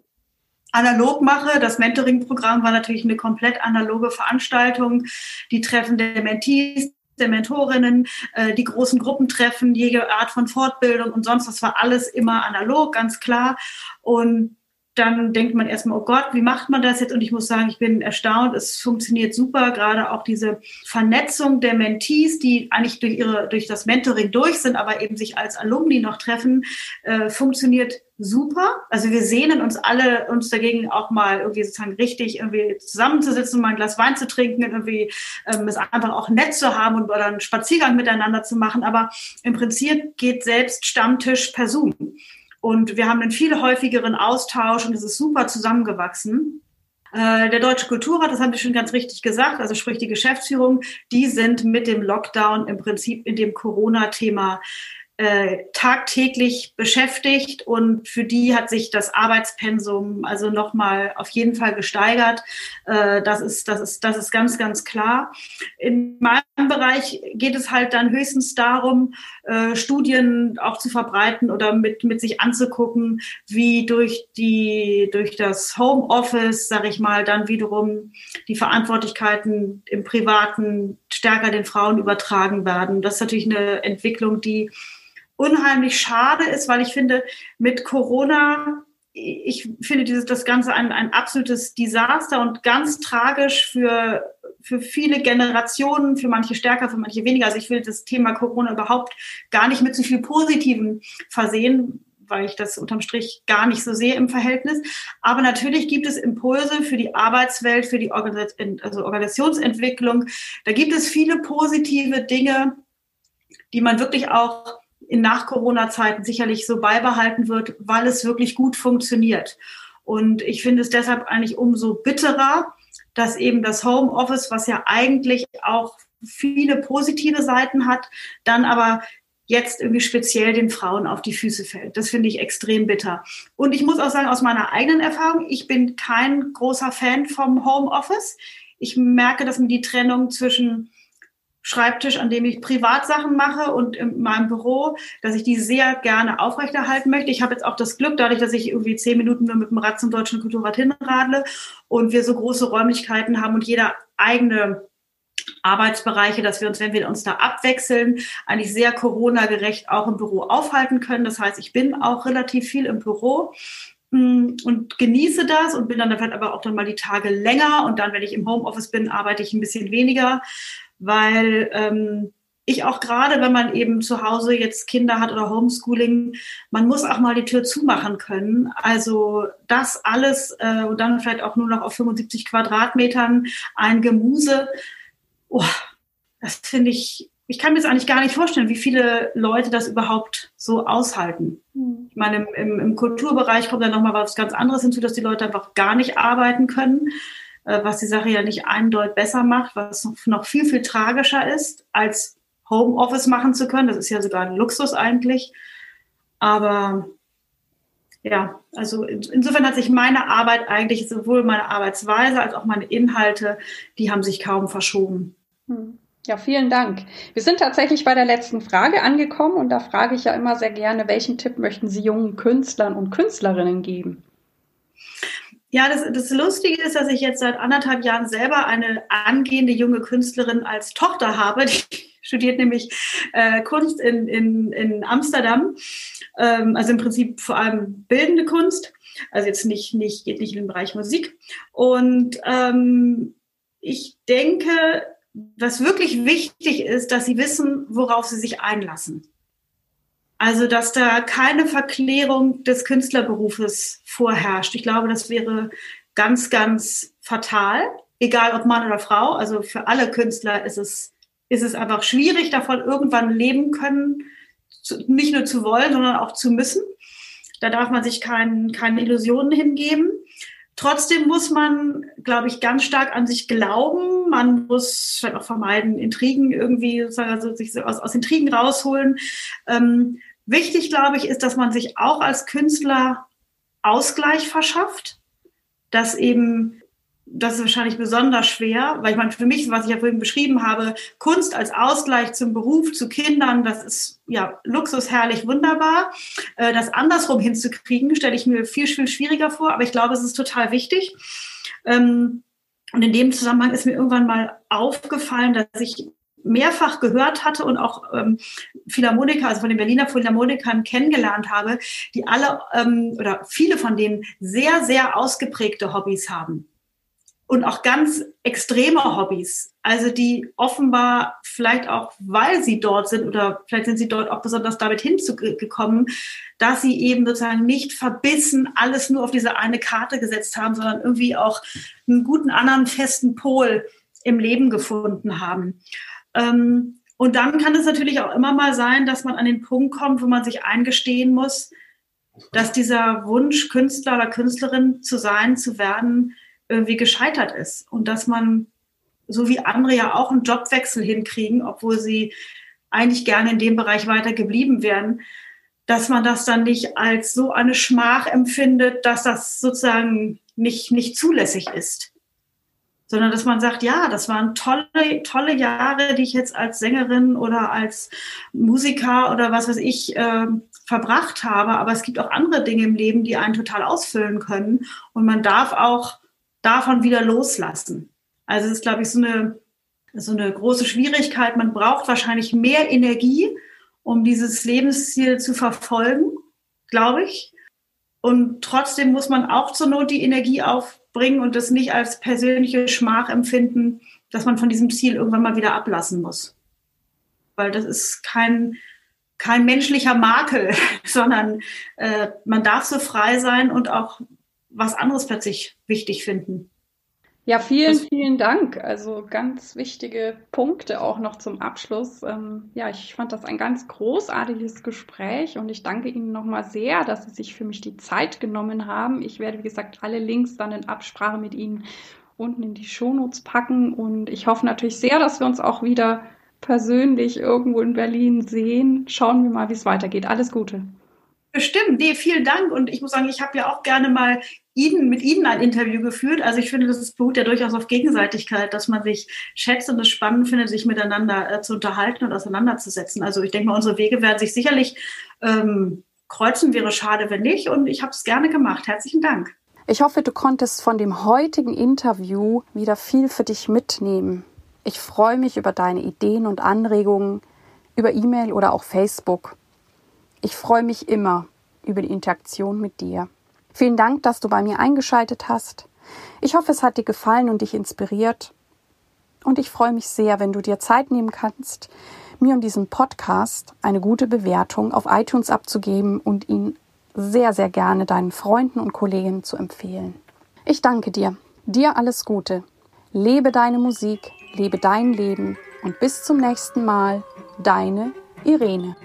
analog mache. Das Mentoring-Programm war natürlich eine komplett analoge Veranstaltung. Die Treffen der Mentees, der Mentorinnen, äh, die großen Gruppentreffen, jede Art von Fortbildung und sonst, das war alles immer analog, ganz klar. Und dann denkt man erstmal, oh Gott, wie macht man das jetzt? Und ich muss sagen, ich bin erstaunt, es funktioniert super, gerade auch diese Vernetzung der Mentees, die eigentlich durch ihre, durch das Mentoring durch sind, aber eben sich als Alumni noch treffen, äh, funktioniert super. Also wir sehnen uns alle uns dagegen auch mal irgendwie sozusagen richtig irgendwie zusammenzusitzen, mal ein Glas Wein zu trinken, irgendwie ähm, es einfach auch nett zu haben und oder einen Spaziergang miteinander zu machen. Aber im Prinzip geht selbst Stammtisch per Zoom. Und wir haben einen viel häufigeren Austausch und es ist super zusammengewachsen. Äh, der Deutsche Kulturrat, das haben Sie schon ganz richtig gesagt, also sprich die Geschäftsführung, die sind mit dem Lockdown im Prinzip in dem Corona-Thema äh, tagtäglich beschäftigt und für die hat sich das Arbeitspensum also nochmal auf jeden Fall gesteigert. Äh, das ist, das ist, das ist ganz, ganz klar. In meinem Bereich geht es halt dann höchstens darum, äh, Studien auch zu verbreiten oder mit, mit sich anzugucken, wie durch die, durch das Homeoffice, sage ich mal, dann wiederum die Verantwortlichkeiten im Privaten stärker den Frauen übertragen werden. Das ist natürlich eine Entwicklung, die unheimlich schade ist, weil ich finde, mit Corona, ich finde dieses, das Ganze ein, ein absolutes Desaster und ganz tragisch für, für viele Generationen, für manche stärker, für manche weniger. Also ich will das Thema Corona überhaupt gar nicht mit so viel Positivem versehen, weil ich das unterm Strich gar nicht so sehe im Verhältnis. Aber natürlich gibt es Impulse für die Arbeitswelt, für die also Organisationsentwicklung. Da gibt es viele positive Dinge, die man wirklich auch in Nach-Corona-Zeiten sicherlich so beibehalten wird, weil es wirklich gut funktioniert. Und ich finde es deshalb eigentlich umso bitterer, dass eben das Homeoffice, was ja eigentlich auch viele positive Seiten hat, dann aber jetzt irgendwie speziell den Frauen auf die Füße fällt. Das finde ich extrem bitter. Und ich muss auch sagen, aus meiner eigenen Erfahrung, ich bin kein großer Fan vom Homeoffice. Ich merke, dass mir die Trennung zwischen Schreibtisch, an dem ich Privatsachen mache und in meinem Büro, dass ich die sehr gerne aufrechterhalten möchte. Ich habe jetzt auch das Glück, dadurch, dass ich irgendwie zehn Minuten nur mit dem Rad zum Deutschen Kulturrat hinradle und wir so große Räumlichkeiten haben und jeder eigene Arbeitsbereiche, dass wir uns, wenn wir uns da abwechseln, eigentlich sehr Corona-gerecht auch im Büro aufhalten können. Das heißt, ich bin auch relativ viel im Büro mm, und genieße das und bin dann vielleicht aber auch dann mal die Tage länger und dann, wenn ich im Homeoffice bin, arbeite ich ein bisschen weniger, weil ähm, ich auch gerade, wenn man eben zu Hause jetzt Kinder hat oder Homeschooling, man muss auch mal die Tür zumachen können. Also das alles äh, und dann vielleicht auch nur noch auf 75 Quadratmetern ein Gemuse oh, das finde ich, ich kann mir das eigentlich gar nicht vorstellen, wie viele Leute das überhaupt so aushalten. Mhm. Ich meine, im, im, Kulturbereich kommt dann nochmal was ganz anderes hinzu, dass die Leute einfach gar nicht arbeiten können, was die Sache ja nicht eindeutig besser macht, was noch, noch viel, viel tragischer ist, als Homeoffice machen zu können. Das ist ja sogar ein Luxus eigentlich. Aber ja, also insofern hat sich meine Arbeit eigentlich, sowohl meine Arbeitsweise als auch meine Inhalte, die haben sich kaum verschoben. Hm. Ja, vielen Dank. Wir sind tatsächlich bei der letzten Frage angekommen und da frage ich ja immer sehr gerne, welchen Tipp möchten Sie jungen Künstlern und Künstlerinnen geben? Ja, das, das Lustige ist, dass ich jetzt seit anderthalb Jahren selber eine angehende junge Künstlerin als Tochter habe. Die studiert nämlich äh, Kunst in, in, in Amsterdam. Ähm, also im Prinzip vor allem bildende Kunst. Also jetzt nicht, nicht, geht nicht in den Bereich Musik. Und ähm, ich denke, was wirklich wichtig ist, dass sie wissen, worauf sie sich einlassen. Also, dass da keine Verklärung des Künstlerberufes vorherrscht. Ich glaube, das wäre ganz, ganz fatal, egal ob Mann oder Frau. Also für alle Künstler ist es, ist es einfach schwierig, davon irgendwann leben können, nicht nur zu wollen, sondern auch zu müssen. Da darf man sich kein, keine Illusionen hingeben. Trotzdem muss man, glaube ich, ganz stark an sich glauben. Man muss vielleicht auch vermeiden, Intrigen irgendwie sozusagen, also sich aus, aus Intrigen rausholen. Ähm, wichtig, glaube ich, ist, dass man sich auch als Künstler Ausgleich verschafft, dass eben das ist wahrscheinlich besonders schwer, weil ich meine, für mich, was ich ja vorhin beschrieben habe, Kunst als Ausgleich zum Beruf, zu Kindern, das ist ja luxusherrlich, wunderbar. Äh, das andersrum hinzukriegen, stelle ich mir viel, viel schwieriger vor, aber ich glaube, es ist total wichtig. Ähm, und in dem Zusammenhang ist mir irgendwann mal aufgefallen, dass ich mehrfach gehört hatte und auch ähm, Philharmoniker, also von den Berliner Philharmonikern kennengelernt habe, die alle ähm, oder viele von denen sehr, sehr ausgeprägte Hobbys haben und auch ganz extreme Hobbys. Also die offenbar vielleicht auch, weil sie dort sind oder vielleicht sind sie dort auch besonders damit hinzugekommen, dass sie eben sozusagen nicht verbissen alles nur auf diese eine Karte gesetzt haben, sondern irgendwie auch einen guten anderen festen Pol im Leben gefunden haben. Ähm, und dann kann es natürlich auch immer mal sein, dass man an den Punkt kommt, wo man sich eingestehen muss, dass dieser Wunsch, Künstler oder Künstlerin zu sein, zu werden, irgendwie gescheitert ist und dass man, so wie andere ja auch einen Jobwechsel hinkriegen, obwohl sie eigentlich gerne in dem Bereich weiter geblieben wären, dass man das dann nicht als so eine Schmach empfindet, dass das sozusagen nicht, nicht zulässig ist. Sondern dass man sagt, ja, das waren tolle, tolle Jahre, die ich jetzt als Sängerin oder als Musiker oder was weiß ich äh, verbracht habe. Aber es gibt auch andere Dinge im Leben, die einen total ausfüllen können. Und man darf auch davon wieder loslassen. Also es ist, glaube ich, so eine, so eine große Schwierigkeit. Man braucht wahrscheinlich mehr Energie, um dieses Lebensziel zu verfolgen, glaube ich. Und trotzdem muss man auch zur Not die Energie aufbringen und das nicht als persönliche Schmach empfinden, dass man von diesem Ziel irgendwann mal wieder ablassen muss. Weil das ist kein, kein menschlicher Makel, sondern äh, man darf so frei sein und auch was anderes plötzlich wichtig finden. Ja, vielen, vielen Dank. Also ganz wichtige Punkte auch noch zum Abschluss. Ähm, ja, ich fand das ein ganz großartiges Gespräch und ich danke Ihnen nochmal sehr, dass Sie sich für mich die Zeit genommen haben. Ich werde, wie gesagt, alle Links dann in Absprache mit Ihnen unten in die Shownotes packen und ich hoffe natürlich sehr, dass wir uns auch wieder persönlich irgendwo in Berlin sehen. Schauen wir mal, wie es weitergeht. Alles Gute. Bestimmt, nee, vielen Dank. Und ich muss sagen, ich habe ja auch gerne mal Ihnen, mit Ihnen ein Interview geführt. Also ich finde, das beruht ja durchaus auf Gegenseitigkeit, dass man sich schätzt und es spannend findet, sich miteinander äh, zu unterhalten und auseinanderzusetzen. Also ich denke mal, unsere Wege werden sich sicherlich ähm, kreuzen. Wäre schade, wenn nicht. Und ich habe es gerne gemacht. Herzlichen Dank. Ich hoffe, du konntest von dem heutigen Interview wieder viel für dich mitnehmen. Ich freue mich über deine Ideen und Anregungen über E-Mail oder auch Facebook. Ich freue mich immer über die Interaktion mit dir. Vielen Dank, dass du bei mir eingeschaltet hast. Ich hoffe, es hat dir gefallen und dich inspiriert. Und ich freue mich sehr, wenn du dir Zeit nehmen kannst, mir und diesem Podcast eine gute Bewertung auf iTunes abzugeben und ihn sehr, sehr gerne deinen Freunden und Kollegen zu empfehlen. Ich danke dir. Dir alles Gute. Lebe deine Musik, lebe dein Leben und bis zum nächsten Mal, deine Irene.